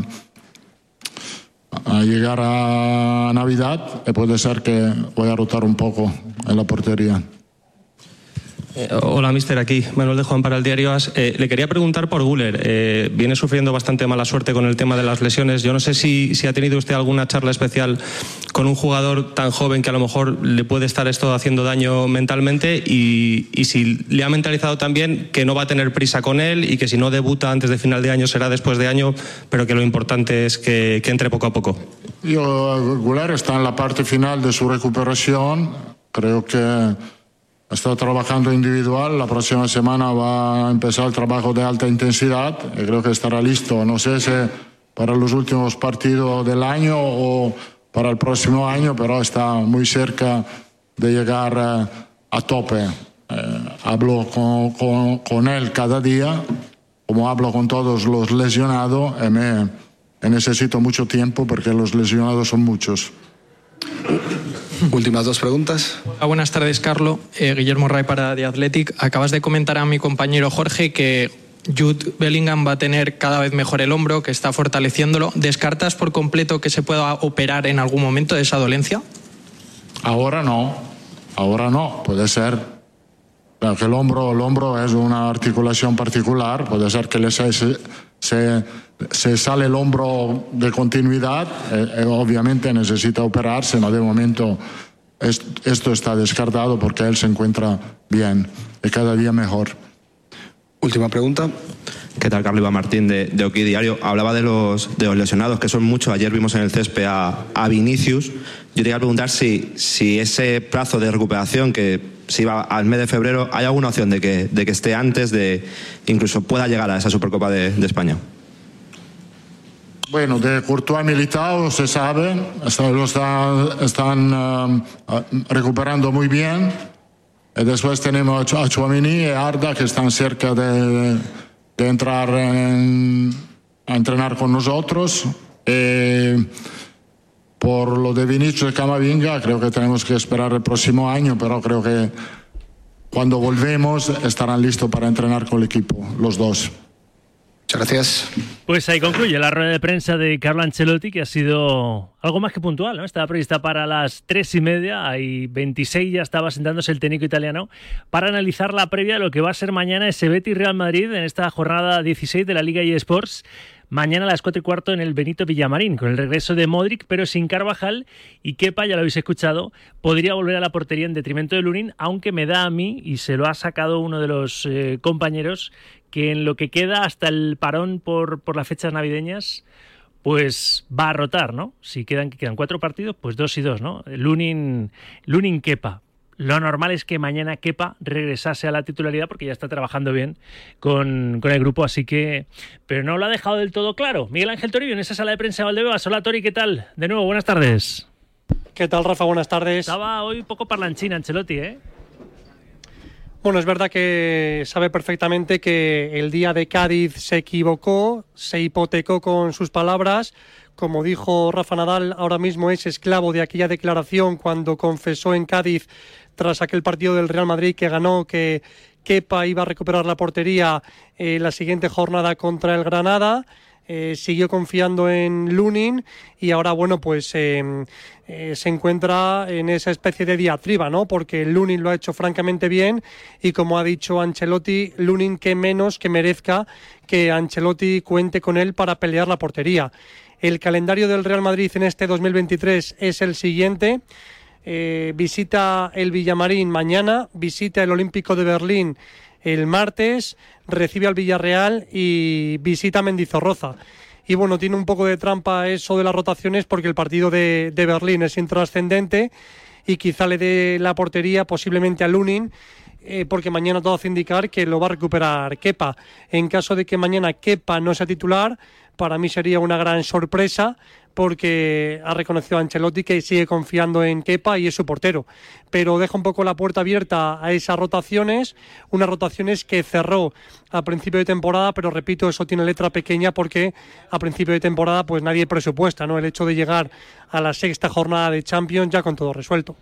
llegar a Navidad y puede ser que vaya a rotar un poco en la portería. Eh, hola, mister. Aquí Manuel de Juan para el diario As. Eh, le quería preguntar por Guller. Eh, viene sufriendo bastante mala suerte con el tema de las lesiones. Yo no sé si, si, ha tenido usted alguna charla especial con un jugador tan joven que a lo mejor le puede estar esto haciendo daño mentalmente y, y, si le ha mentalizado también que no va a tener prisa con él y que si no debuta antes de final de año será después de año, pero que lo importante es que, que entre poco a poco. Yo, Guller está en la parte final de su recuperación. Creo que Está trabajando individual, la próxima semana va a empezar el trabajo de alta intensidad y creo que estará listo. No sé si para los últimos partidos del año o para el próximo año, pero está muy cerca de llegar eh, a tope. Eh, hablo con, con, con, él cada día, como hablo con todos los lesionados, y me, me necesito mucho tiempo porque los lesionados son muchos. Últimas dos preguntas. Ah, buenas tardes, Carlos. Eh, Guillermo Ray para The Athletic. Acabas de comentar a mi compañero Jorge que Jude Bellingham va a tener cada vez mejor el hombro, que está fortaleciéndolo. ¿Descartas por completo que se pueda operar en algún momento de esa dolencia? Ahora no, ahora no. Puede ser que el hombro, el hombro es una articulación particular, puede ser que le se, se, sale el hombro de continuidad, eh, eh, obviamente necesita operarse, no de momento es, esto está descartado porque él se encuentra bien y cada día mejor. Última pregunta. ¿Qué tal, Carlos Iván Martín de, de Oki Diario? Hablaba de los, de los lesionados, que son muchos. Ayer vimos en el césped a, a Vinicius. Yo te quería preguntar si, si ese plazo de recuperación que si va al mes de febrero, ¿hay alguna opción de que, de que esté antes de incluso pueda llegar a esa Supercopa de, de España? Bueno, de Courtois Militao se sabe, lo están, están uh, recuperando muy bien. Y después tenemos a Chouamini y Arda que están cerca de, de entrar en, a entrenar con nosotros. Y por lo de Vinicius y Camavinga, creo que tenemos que esperar el próximo año, pero creo que cuando volvemos estarán listos para entrenar con el equipo, los dos. Muchas gracias. Pues ahí concluye la rueda de prensa de Carlo Ancelotti, que ha sido algo más que puntual, ¿no? Estaba prevista para las tres y media, hay 26 ya estaba sentándose el técnico italiano para analizar la previa de lo que va a ser mañana ese Betis Real Madrid en esta jornada 16 de la Liga eSports. Mañana a las 4 y cuarto en el Benito Villamarín, con el regreso de Modric, pero sin Carvajal. Y Kepa, ya lo habéis escuchado, podría volver a la portería en detrimento de Lunin, aunque me da a mí, y se lo ha sacado uno de los eh, compañeros, que en lo que queda hasta el parón por, por las fechas navideñas, pues va a rotar, ¿no? Si quedan, quedan cuatro partidos, pues dos y dos, ¿no? Lunin, Lunin Kepa. Lo normal es que mañana Kepa regresase a la titularidad porque ya está trabajando bien con, con, el grupo, así que. Pero no lo ha dejado del todo claro. Miguel Ángel Toribio en esa sala de prensa de Valdebebas. Hola Tori, ¿qué tal? De nuevo, buenas tardes. ¿Qué tal, Rafa? Buenas tardes. Estaba hoy un poco parlanchín Ancelotti, ¿eh? Bueno, es verdad que sabe perfectamente que el día de Cádiz se equivocó, se hipotecó con sus palabras. Como dijo Rafa Nadal, ahora mismo es esclavo de aquella declaración cuando confesó en Cádiz tras aquel partido del Real Madrid que ganó que Kepa iba a recuperar la portería eh, la siguiente jornada contra el Granada. Eh, siguió confiando en Lunin y ahora, bueno, pues eh, eh, se encuentra en esa especie de diatriba, ¿no? Porque Lunin lo ha hecho francamente bien y como ha dicho Ancelotti, Lunin que menos que merezca que Ancelotti cuente con él para pelear la portería. El calendario del Real Madrid en este 2023 es el siguiente. Eh, visita el Villamarín mañana, visita el Olímpico de Berlín el martes, recibe al Villarreal y visita Mendizorroza. Y bueno, tiene un poco de trampa eso de las rotaciones porque el partido de, de Berlín es intrascendente y quizá le dé la portería posiblemente a Lunin. Eh, porque mañana todo hace indicar que lo va a recuperar Kepa. En caso de que mañana Kepa no sea titular, para mí sería una gran sorpresa porque ha reconocido a Ancelotti que sigue confiando en Kepa y es su portero. Pero deja un poco la puerta abierta a esas rotaciones, unas rotaciones que cerró a principio de temporada, pero repito, eso tiene letra pequeña porque a principio de temporada pues nadie presupuesta, ¿no? El hecho de llegar a la sexta jornada de Champions ya con todo resuelto.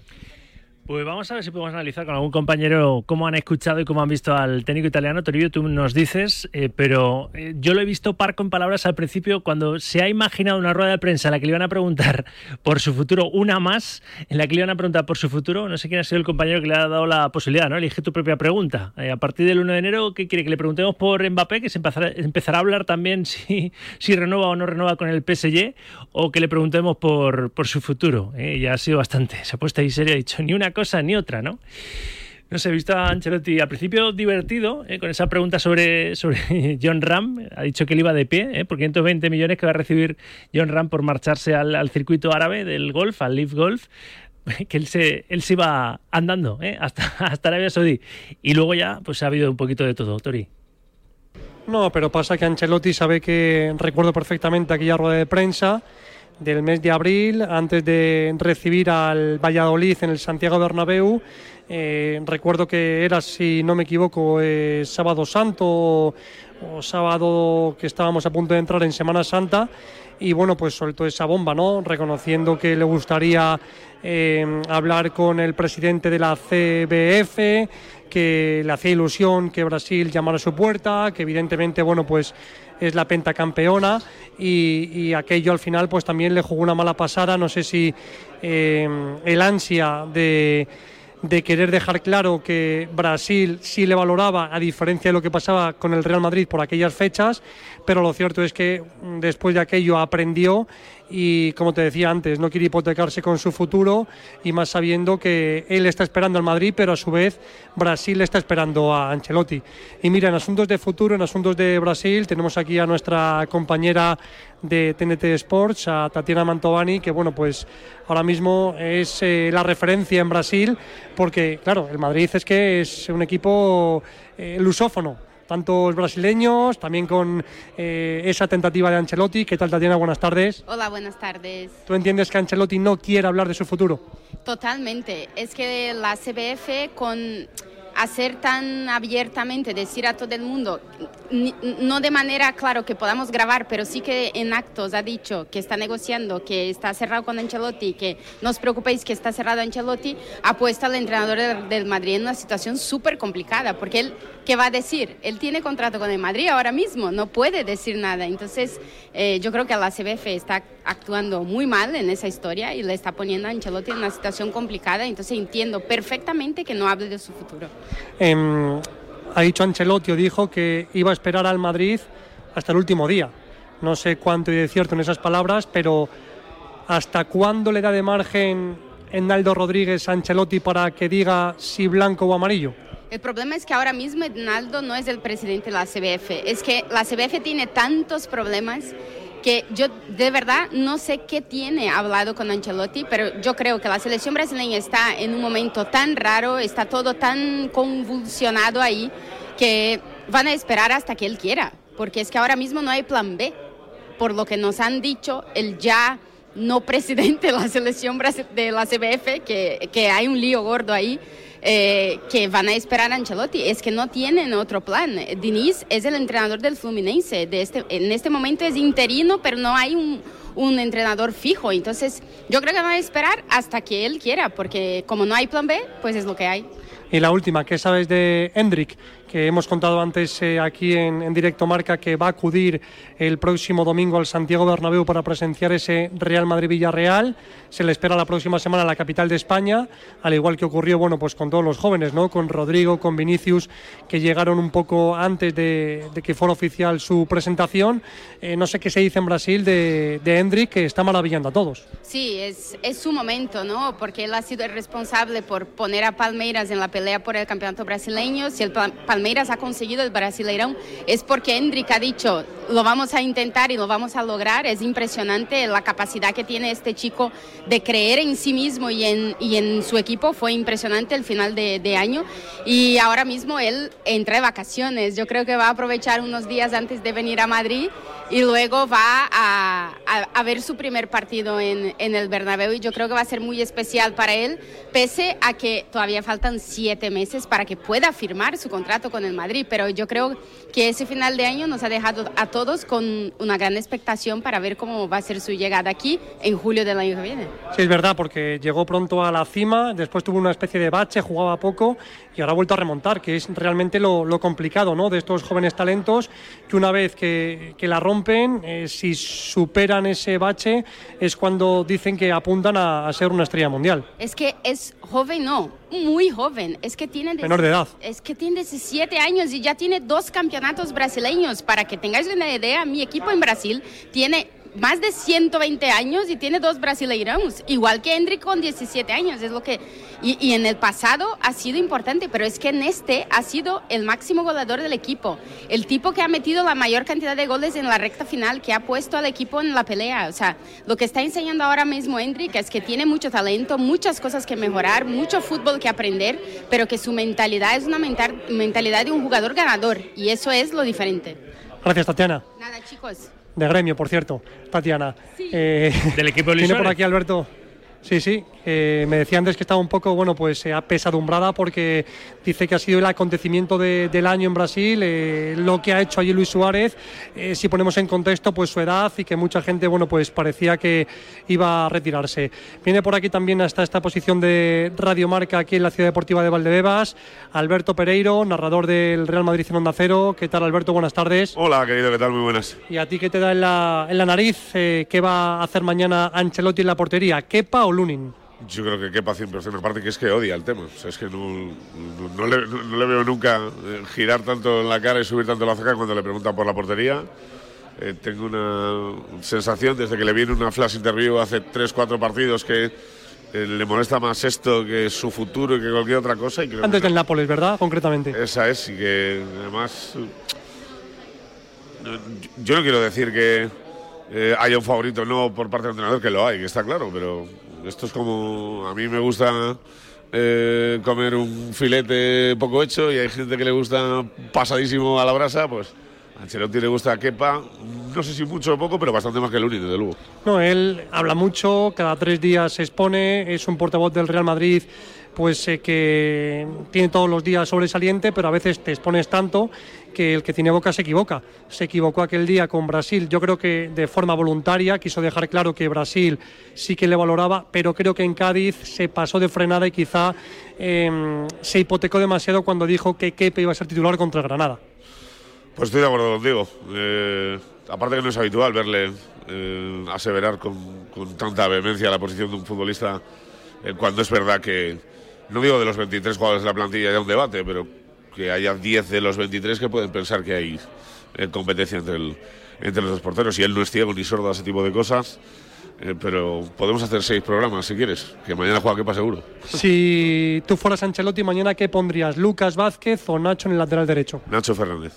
Pues vamos a ver si podemos analizar con algún compañero cómo han escuchado y cómo han visto al técnico italiano. Toribio, tú nos dices, eh, pero eh, yo lo he visto parco en palabras al principio cuando se ha imaginado una rueda de prensa en la que le iban a preguntar [laughs] por su futuro, una más, en la que le iban a preguntar por su futuro. No sé quién ha sido el compañero que le ha dado la posibilidad, ¿no? Elige tu propia pregunta. Eh, a partir del 1 de enero, ¿qué quiere? Que le preguntemos por Mbappé, que se empezará, empezará a hablar también [laughs] si, renueva o no renueva con el PSG, o que le preguntemos por, por su futuro. ya ha sido bastante. Se ha puesto ahí serio, ha dicho ni una cosa ni otra, ¿no? No sé, he visto a Ancelotti al principio divertido eh, con esa pregunta sobre, sobre [laughs] John Ram. Ha dicho que él iba de pie eh, por 520 millones que va a recibir John Ram por marcharse al, circuito árabe del golf, al Leaf Golf. [laughs] Que él se, él se iba andando eh, hasta, hasta Arabia Saudí. Y luego ya pues ha habido un poquito de todo, Tori. No, pero pasa que Ancelotti sabe que recuerdo perfectamente aquella rueda de prensa del mes de abril, antes de recibir al Valladolid en el Santiago Bernabéu. Eh, recuerdo que era, si no me equivoco, eh, sábado santo o, sábado que estábamos a punto de entrar en Semana Santa y bueno, pues soltó esa bomba, ¿no? Reconociendo que le gustaría eh, hablar con el presidente de la CBF, que le hacía ilusión que Brasil llamara a su puerta, que evidentemente, bueno, pues es la pentacampeona y, y aquello al final pues también le jugó una mala pasada, no sé si eh, el ansia de de querer dejar claro que Brasil sí le valoraba, a diferencia de lo que pasaba con el Real Madrid por aquellas fechas, pero lo cierto es que mm, después de aquello aprendió y, como te decía antes, no quiere hipotecarse con su futuro y más sabiendo que él está esperando al Madrid, pero a su vez Brasil está esperando a Ancelotti. Y mira, en asuntos de futuro, en asuntos de Brasil, tenemos aquí a nuestra compañera de TNT Sports, a Tatiana Mantovani, que bueno, pues ahora mismo es eh, la referencia en Brasil, porque claro, el Madrid es que es un equipo eh, lusófono, tantos brasileños, también con eh, esa tentativa de Ancelotti. ¿Qué tal, Tatiana? Buenas tardes. Hola, buenas tardes. ¿Tú entiendes que Ancelotti no quiere hablar de su futuro? Totalmente. Es que la CBF con hacer tan abiertamente, decir a todo el mundo, no de manera, claro, que podamos grabar, pero sí que en actos ha dicho que está negociando, que está cerrado con Ancelotti, que no os preocupéis que está cerrado Ancelotti, ha puesto al entrenador del Madrid en una situación súper complicada, porque él, ¿qué va a decir? Él tiene contrato con el Madrid ahora mismo, no puede decir nada. Entonces, eh, yo creo que la CBF está actuando muy mal en esa historia y le está poniendo a Ancelotti en una situación complicada, entonces entiendo perfectamente que no hable de su futuro. Em, ha dicho Ancelotti o dijo que iba a esperar al Madrid hasta el último día. No sé cuánto hay de cierto en esas palabras, pero ¿hasta cuándo le da de margen Enaldo Rodríguez a Ancelotti para que diga si blanco o amarillo? El problema es que ahora mismo Enaldo no es el presidente de la CBF. Es que la CBF tiene tantos problemas que yo de verdad no sé qué tiene hablado con Ancelotti, pero yo creo que la selección brasileña está en un momento tan raro, está todo tan convulsionado ahí, que van a esperar hasta que él quiera, porque es que ahora mismo no hay plan B. Por lo que nos han dicho, el ya no presidente de la selección de la CBF, que, que hay un lío gordo ahí. Eh, que van a esperar a Ancelotti. Es que no tienen otro plan. Diniz es el entrenador del Fluminense. De este, en este momento es interino, pero no hay un, un entrenador fijo. Entonces, yo creo que van a esperar hasta que él quiera, porque como no hay plan B, pues es lo que hay. Y la última, ¿qué sabes de Hendrik? Que hemos contado antes eh, aquí en, directo marca que va a acudir el próximo domingo al Santiago Bernabéu para presenciar ese Real Madrid-Villarreal. Se le espera la próxima semana a la capital de España, al igual que ocurrió bueno, pues con todos los jóvenes, ¿no? con Rodrigo, con Vinicius, que llegaron un poco antes de, que fuera oficial su presentación. Eh, no sé qué se dice en Brasil de, de Hendrik, que está maravillando a todos. Sí, es, es su momento, ¿no? porque él ha sido el responsable por poner a Palmeiras en la pelea por el campeonato brasileño. Si el Palmeiras Palmeiras ha conseguido el Brasileirão es porque Hendrik ha dicho, lo vamos a intentar y lo vamos a lograr. Es impresionante la capacidad que tiene este chico de creer en sí mismo y en, y en su equipo. Fue impresionante el final de, de año y ahora mismo él entra de vacaciones. Yo creo que va a aprovechar unos días antes de venir a Madrid y luego va a, a- a ver su primer partido en, en el Bernabéu y yo creo que va a ser muy especial para él, pese a que todavía faltan siete meses para que pueda firmar su contrato con el Madrid. Pero yo creo que ese final de año nos ha dejado a todos con una gran expectación para ver cómo va a ser su llegada aquí en julio del año que viene. Sí, es verdad, porque llegó pronto a la cima, después tuvo una especie de bache, jugaba poco y ahora ha vuelto a remontar, que es realmente lo, lo complicado ¿no? de estos jóvenes talentos, que una vez que, que la rompen, eh, si superan ese bache, es cuando dicen que apuntan a, a ser una estrella mundial. Es que es joven, no, muy joven. Es que tiene Menor de edad. Es que tiene 17 años y ya tiene dos campeonatos brasileños. Para que tengáis una idea, mi equipo en Brasil tiene más de 120 años y tiene dos brasileiros, igual que Hendrik con 17 años. Es lo que y, y en el pasado ha sido importante, pero es que en este ha sido el máximo goleador del equipo, el tipo que ha metido la mayor cantidad de goles en la recta final, que ha puesto al equipo en la pelea. O sea, lo que está enseñando ahora mismo Hendrik es que tiene mucho talento, muchas cosas que mejorar, mucho fútbol que aprender, pero que su mentalidad es una mental- mentalidad de un jugador ganador y eso es lo diferente. Gracias, Tatiana. Nada, chicos. De gremio, por cierto, Tatiana. Eh, Del equipo de [laughs] Tiene por aquí Alberto. Sí, sí. Eh, me decía antes que estaba un poco, bueno, pues eh, apesadumbrada porque dice que ha sido el acontecimiento de- del año en Brasil, eh, lo que ha hecho allí Luis Suárez, eh, si ponemos en contexto, pues su edad y que mucha gente, bueno, pues parecía que iba a retirarse. Viene por aquí también hasta esta posición de Radio Marca aquí en la Ciudad Deportiva de Valdebebas, Alberto Pereiro, narrador del Real Madrid en Onda Cero. ¿Qué tal, Alberto? Buenas tardes. Hola, querido, ¿qué tal? Muy buenas. ¿Y a ti qué te da en la, en la nariz? ¿Qué va a hacer mañana Ancelotti en la portería? ¿Kepa o Lunin? Yo creo que quepa 100%. Aparte que es que odia el tema. O sea, es que no, no, le, no- no le veo nunca eh, girar tanto en la cara y subir tanto la ceja cuando le preguntan por la portería. Eh, tengo una sensación desde que le viene una flash interview hace 3-4 partidos que eh, le molesta más esto que su futuro y que cualquier otra cosa. Y creo Antes que del Nápoles, ¿verdad? Concretamente. esa es, y que además. eh, Yo no quiero decir que eh, haya un favorito no por parte del entrenador, que lo hay, que está claro, pero esto es como. A mí me gusta eh, comer un filete poco hecho y hay gente que le gusta pasadísimo a la brasa, pues. A Ancelotti le gusta Kepa, no sé si mucho o poco, pero bastante más que el único, desde luego. No, él habla mucho, cada tres días se expone, es un portavoz del Real Madrid pues eh, que tiene todos los días sobresaliente, pero a veces te expones tanto que el que tiene boca se equivoca. Se equivocó aquel día con Brasil, yo creo que de forma voluntaria, quiso dejar claro que Brasil sí que le valoraba, pero creo que en Cádiz se pasó de frenada y quizá eh, se hipotecó demasiado cuando dijo que Kepa iba a ser titular contra Granada. Pues estoy de acuerdo contigo. Eh, aparte que no es habitual verle eh, aseverar con, con tanta vehemencia la posición de un futbolista eh, cuando es verdad que, no digo de los 23 jugadores de la plantilla haya un debate, pero que haya 10 de los 23 que pueden pensar que hay competencia entre, el- entre los dos porteros. Y él no es ciego ni sordo a ese tipo de cosas. eh, pero podemos hacer seis programas si quieres, que mañana juega Kepa seguro. Si tú fueras Ancelotti, mañana ¿qué pondrías? ¿Lucas Vázquez o Nacho en el lateral derecho? Nacho Fernández.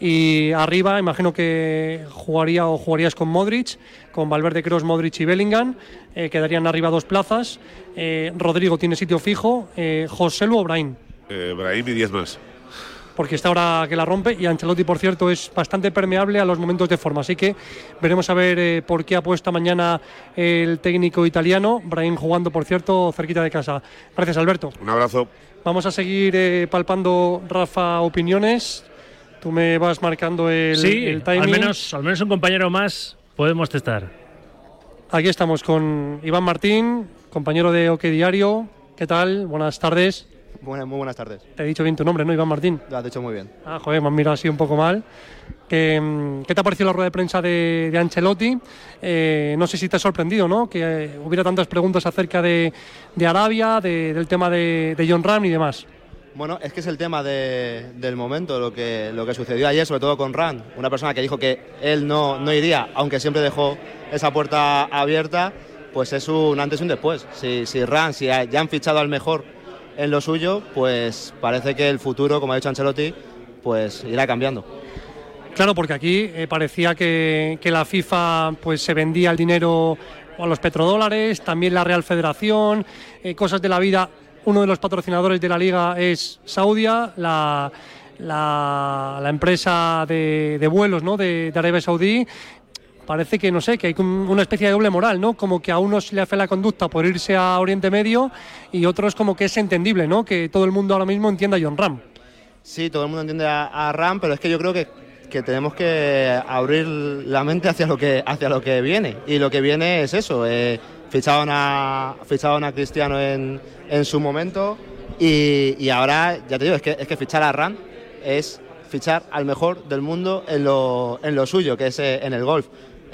Y arriba, imagino que jugaría o jugarías con Modric, con Valverde, Kroos, Modric y Bellingham. Eh, quedarían arriba dos plazas. Eh, Rodrigo tiene sitio fijo. Eh, José Lu o Brahim, Eh, Brahim y 10 más. porque está ahora que la rompe. Y Ancelotti, por cierto, es bastante permeable a los momentos de forma. Así que veremos a ver eh, por qué apuesta mañana el técnico italiano. Brahim jugando, por cierto, cerquita de casa. Gracias, Alberto. Un abrazo. Vamos a seguir eh, palpando, Rafa, opiniones. Tú me vas marcando el, sí, el timing. al menos, al menos un compañero más podemos testar. Aquí estamos con Iván Martín, compañero de OK Diario. ¿Qué tal? Buenas tardes. Buenas, muy buenas tardes. Te he dicho bien tu nombre, ¿no, Iván Martín? Lo has dicho muy bien. Ah, joder, me han mirado así un poco mal. ¿Qué, mm, qué te ha parecido la rueda de prensa de, de Ancelotti? Eh, no sé si te ha sorprendido, ¿no? Que eh, hubiera tantas preguntas acerca de, de Arabia, de- del tema de, de John Ram y demás. Bueno, es que es el tema de- del momento, lo que, lo que sucedió ayer, sobre todo con Rand, una persona que dijo que él no, no iría, aunque siempre dejó esa puerta abierta, pues es un antes y un después. Si, si Rand, si ya han fichado al mejor en lo suyo, pues parece que el futuro, como ha dicho Ancelotti, pues irá cambiando. Claro, porque aquí eh, parecía que, que, la FIFA pues se vendía el dinero a los petrodólares, también la Real Federación, eh, cosas de la vida. Uno de los patrocinadores de la liga es Saudia, la, la, la empresa de, de, vuelos ¿no? de, de Arabia Saudí. Parece que, no sé, que hay una especie de doble moral, ¿no? Como que a unos le hace la conducta por irse a Oriente Medio y otros como que es entendible, ¿no? Que todo el mundo ahora mismo entienda a John Ram. Sí, todo el mundo entiende a, a Ram, pero es que yo creo que que tenemos que abrir la mente hacia lo que hacia lo que viene y lo que viene es eso eh, ficharon a ficharon a Cristiano en, en su momento y, y, ahora ya te digo es que es que fichar a Ran es fichar al mejor del mundo en lo, en lo suyo que es eh, en el golf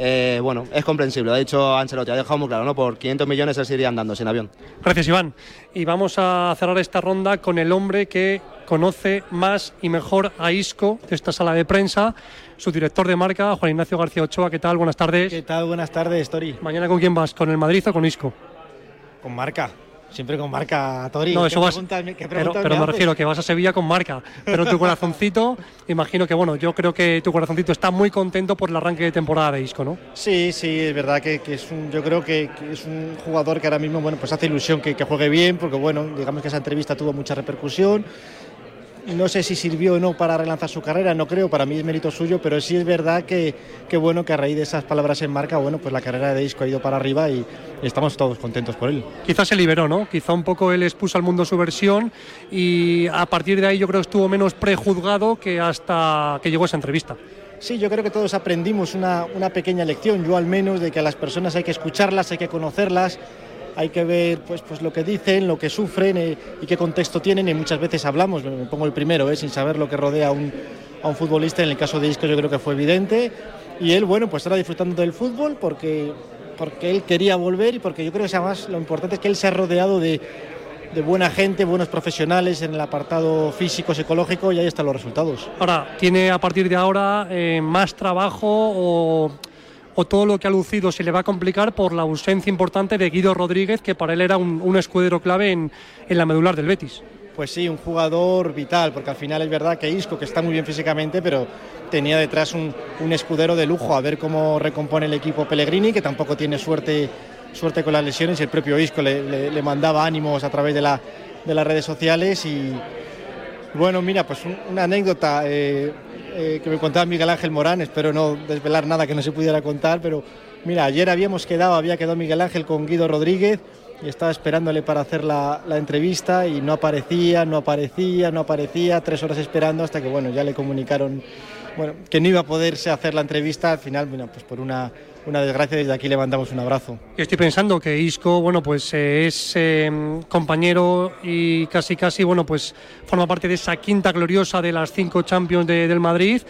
eh, bueno, es comprensible, ha dicho Ancelotti, ha dejado muy claro, ¿no? Por 500 millones él se iría andando sin avión. Gracias, Iván. Y vamos a cerrar esta ronda con el hombre que conoce más y mejor a Isco de esta sala de prensa, su director de marca, Juan Ignacio García Ochoa. ¿Qué tal? Buenas tardes. ¿Qué tal? Buenas tardes, Tori. ¿Mañana con quién vas? ¿Con el Madrid o con Isco? Con marca. Siempre con marca, Tori. No, eso vas. Preguntas, ¿qué pero, pero me, me refiero que vas a Sevilla con marca. Pero tu corazoncito, [laughs] imagino que, bueno, yo creo que tu corazoncito está muy contento por el arranque de temporada de Isco, ¿no? Sí, sí, es verdad que, que es un, yo creo que, que, es un jugador que ahora mismo, bueno, pues hace ilusión que, que juegue bien, porque, bueno, digamos que esa entrevista tuvo mucha repercusión. No sé si sirvió o no para relanzar su carrera, no creo, para mí es mérito suyo, pero sí es verdad que, que, bueno, que a raíz de esas palabras en marca, bueno, pues la carrera de Isco ha ido para arriba y, estamos todos contentos por él. Quizás se liberó, ¿no? Quizá un poco él expuso al mundo su versión y a partir de ahí yo creo que estuvo menos prejuzgado que hasta que llegó esa entrevista. Sí, yo creo que todos aprendimos una, una pequeña lección, yo al menos, de que a las personas hay que escucharlas, hay que conocerlas, hay que ver pues, pues lo que dicen, lo que sufren eh, y qué contexto tienen y muchas veces hablamos, me pongo el primero, eh, sin saber lo que rodea a un, a un futbolista, en el caso de Isco yo creo que fue evidente y él, bueno, pues estará disfrutando del fútbol porque, porque él quería volver y porque yo creo que además lo importante es que él se ha rodeado de, de buena gente, buenos profesionales en el apartado físico, psicológico y ahí están los resultados. Ahora, ¿tiene a partir de ahora eh, más trabajo o o todo lo que ha lucido se le va a complicar por la ausencia importante de Guido Rodríguez, que para él era un, escudero clave en, la medular del Betis. Pues sí, un jugador vital, porque al final es verdad que Isco, que está muy bien físicamente, pero tenía detrás un, escudero de lujo, a ver cómo recompone el equipo Pellegrini, que tampoco tiene suerte, suerte con las lesiones, el propio Isco le, mandaba ánimos a través de, la, las redes sociales y, bueno, mira, pues un, una anécdota eh, eh, que me contaba Miguel Ángel Morán, espero no desvelar nada que no se pudiera contar, pero mira, ayer habíamos quedado, había quedado Miguel Ángel con Guido Rodríguez y estaba esperándole para hacer la, entrevista y no aparecía, no aparecía, no aparecía, tres horas esperando hasta que bueno, ya le comunicaron bueno, que no iba a poderse hacer la entrevista, al final, bueno, pues por una, una desgracia, desde aquí le mandamos un abrazo. Estoy pensando que Isco, bueno, pues eh, es eh, compañero y casi casi, bueno, pues forma parte de esa quinta gloriosa de las cinco Champions de, del Madrid.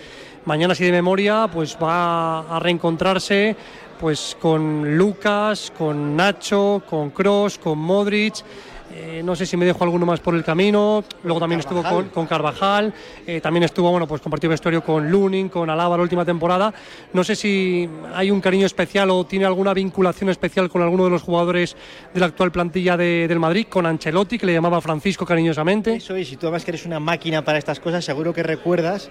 Mañana, si de memoria, pues va a reencontrarse pues con Lucas, con Nacho, con Cross, con Modric. Eh, no sé si me dejo alguno más por el camino. Luego también Carvajal. estuvo con, con Carvajal. Eh, también estuvo, bueno, pues compartió vestuario con Lunin, con Alaba la última temporada. No sé si hay un cariño especial o tiene alguna vinculación especial con alguno de los jugadores de la actual plantilla de, del Madrid, con Ancelotti, que le llamaba Francisco cariñosamente. Eso, y si tú además que eres una máquina para estas cosas, seguro que recuerdas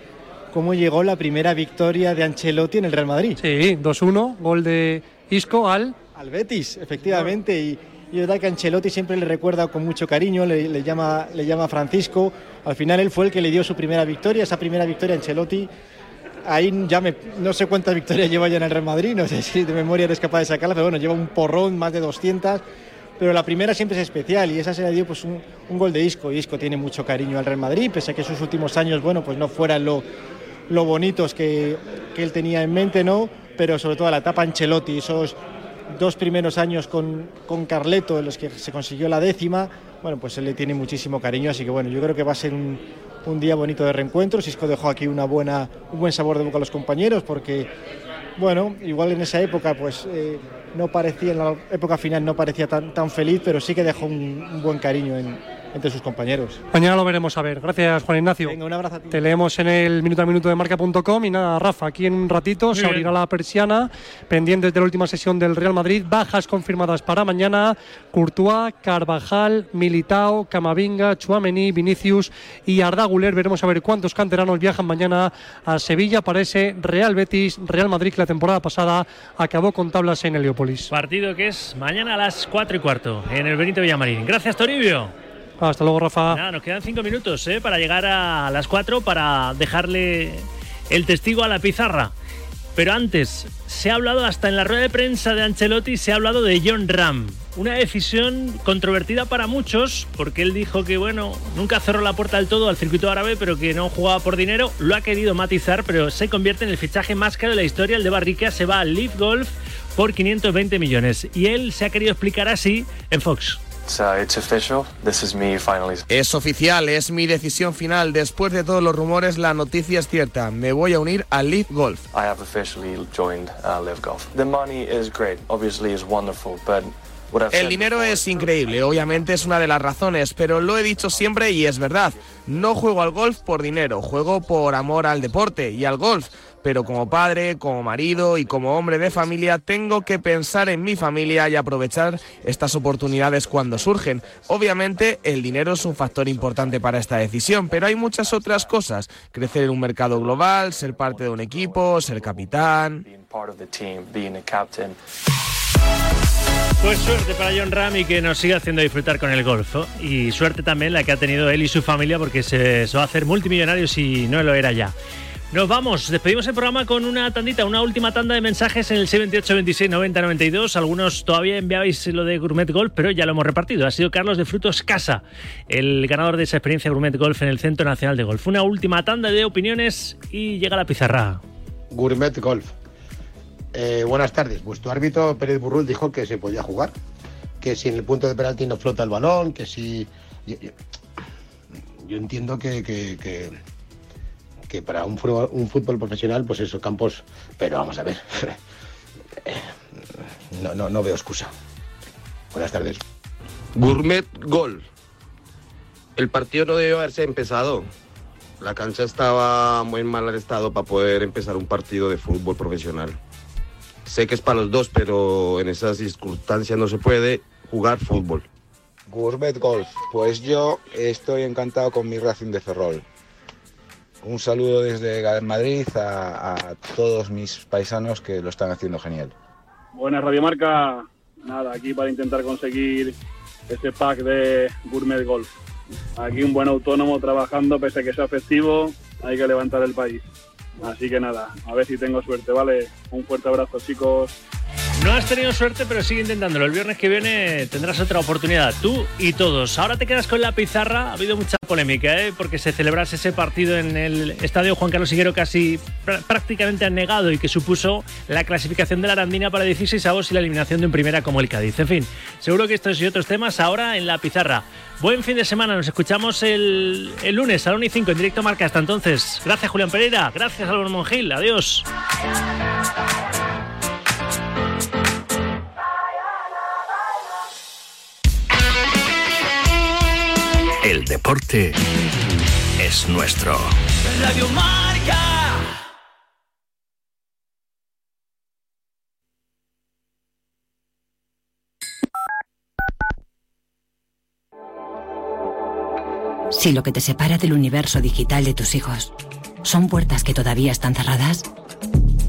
cómo llegó la primera victoria de Ancelotti en el Real Madrid. Sí, 2-1, gol de Isco al... Al Betis, efectivamente. Y, y es verdad que Ancelotti siempre le recuerda con mucho cariño, le, llama, le llama Francisco. Al final él fue el que le dio su primera victoria, esa primera victoria Ancelotti. Ahí ya me, no sé cuántas victorias lleva ya en el Real Madrid, no sé [laughs] si de memoria eres capaz de sacarla, pero bueno, lleva un porrón, más de 200. Pero la primera siempre es especial y esa se le dio pues un, un gol de Isco. Isco tiene mucho cariño al Real Madrid, pese a que sus últimos años, bueno, pues no fueran lo, lo bonitos que, que él tenía en mente, ¿no? Pero sobre todo la etapa Ancelotti, esos dos primeros años con, con Carleto, en los que se consiguió la décima, bueno, pues él le tiene muchísimo cariño, así que bueno, yo creo que va a ser un, un día bonito de reencuentro. Cisco dejó aquí una buena, un buen sabor de boca a los compañeros, porque, bueno, igual en esa época, pues eh, no parecía, en la época final no parecía tan, tan feliz, pero sí que dejó un, un buen cariño en, entre sus compañeros. Mañana lo veremos a ver. Gracias, Juan Ignacio. Venga, un abrazo a ti. Te leemos en el minuto a minuto de marca.com y nada, Rafa, aquí en un ratito se bien. abrirá la persiana, pendientes de la última sesión del Real Madrid, bajas confirmadas para mañana, Courtois, Carvajal, Militao, Camavinga, Chuamení, Vinicius y Arda Güler. Veremos a ver cuántos canteranos viajan mañana a Sevilla para ese Real Betis, Real Madrid que la temporada pasada acabó con tablas en Heliópolis. Partido que es mañana a las 4 y cuarto en el Benito Villamarín. Gracias, Toribio. Hasta luego, Rafa. Nada, nos quedan 5 minutos ¿eh? para llegar a las 4 para dejarle el testigo a la pizarra. Pero antes, se ha hablado hasta en la rueda de prensa de Ancelotti, se ha hablado de John Ram. Una decisión controvertida para muchos, porque él dijo que, bueno, nunca cerró la puerta del todo al circuito árabe, pero que no jugaba por dinero. Lo ha querido matizar, pero se convierte en el fichaje más caro de la historia. El de Barrica se va al Leaf Golf por 520 millones. Y él se ha querido explicar así en Fox. Es oficial, es mi decisión final. Después de todos los rumores, la noticia es cierta. Me voy a unir al Leaf Golf. I have officially joined uh, Live Golf. The money is great, obviously is wonderful, but El dinero es increíble, obviamente es una de las razones, pero lo he dicho siempre y es verdad. No juego al golf por dinero, juego por amor al deporte y al golf. Pero como padre, como marido y como hombre de familia, tengo que pensar en mi familia y aprovechar estas oportunidades cuando surgen. Obviamente, el dinero es un factor importante para esta decisión, pero hay muchas otras cosas. Crecer en un mercado global, ser parte de un equipo, ser capitán. Pues suerte para John Ram y que nos siga haciendo disfrutar con el golf. ¿no? Y suerte también la que ha tenido él y su familia porque se, se va a hacer multimillonario si no lo era ya. Nos vamos, despedimos el programa con una tandita, una última tanda de mensajes en el 78 26 90 92. Algunos todavía enviabais lo de Gourmet Golf, pero ya lo hemos repartido. Ha sido Carlos de Frutos Casa, el ganador de esa experiencia Gourmet Golf en el Centro Nacional de Golf. Una última tanda de opiniones y llega la pizarra. Gourmet Golf. Eh, buenas tardes. Vuestro árbitro Pérez Burrul dijo que se podía jugar, que si en el punto de penalti no flota el balón, que si. Yo, entiendo que- que para un fútbol, un fútbol profesional, pues esos campos. Pero vamos a ver. [laughs] No, no, no veo excusa. Buenas tardes. Gourmet Gol. El partido no debió haberse empezado. La cancha estaba muy en mal estado para poder empezar un partido de fútbol profesional. Sé que es para los dos, pero en esas circunstancias no se puede jugar fútbol. Gourmet Golf, pues yo estoy encantado con mi Racing de Ferrol. Un saludo desde Madrid a, todos mis paisanos que lo están haciendo genial. Buenas Radio Marca, nada, aquí para intentar conseguir ese pack de Gourmet Golf. Aquí un buen autónomo trabajando, pese a que sea festivo, hay que levantar el país. Así que nada, a ver si tengo suerte, ¿vale? Un fuerte abrazo, chicos. No has tenido suerte, pero sigue intentándolo. El viernes que viene tendrás otra oportunidad, tú y todos. Ahora te quedas con la pizarra. Ha habido mucha polémica, ¿eh? porque se celebrase ese partido en el estadio Juan Carlos Higuero casi pr- prácticamente anegado y que supuso la clasificación de la Arandina para 16 avos y la eliminación de un primera como el Cádiz. En fin, seguro que estos y otros temas ahora en la pizarra. Buen fin de semana, nos escuchamos el, lunes a la 1 y 5 en directo marca. Hasta entonces, gracias Julián Pereira, gracias Álvaro Mongil, adiós. El deporte es nuestro. Radio Marca. Si lo que te separa del universo digital de tus hijos son puertas que todavía están cerradas,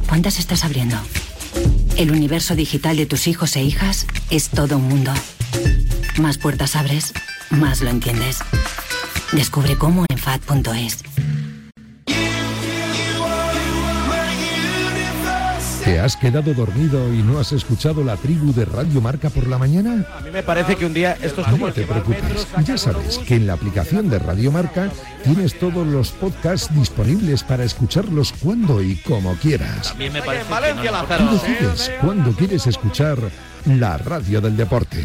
¿cuántas estás abriendo? El universo digital de tus hijos e hijas es todo un mundo. Más puertas abres, más lo entiendes. Descubre cómo en FAD.es. ¿Te has quedado dormido y no has escuchado la tribu de Radio Marca por la mañana? A mí me parece que un día esto es como No te preocupes, ya sabes que en la aplicación de Radio Marca tienes todos los podcasts disponibles para escucharlos cuando y como quieras. También me parece Tú decides cuándo quieres escuchar la radio del deporte.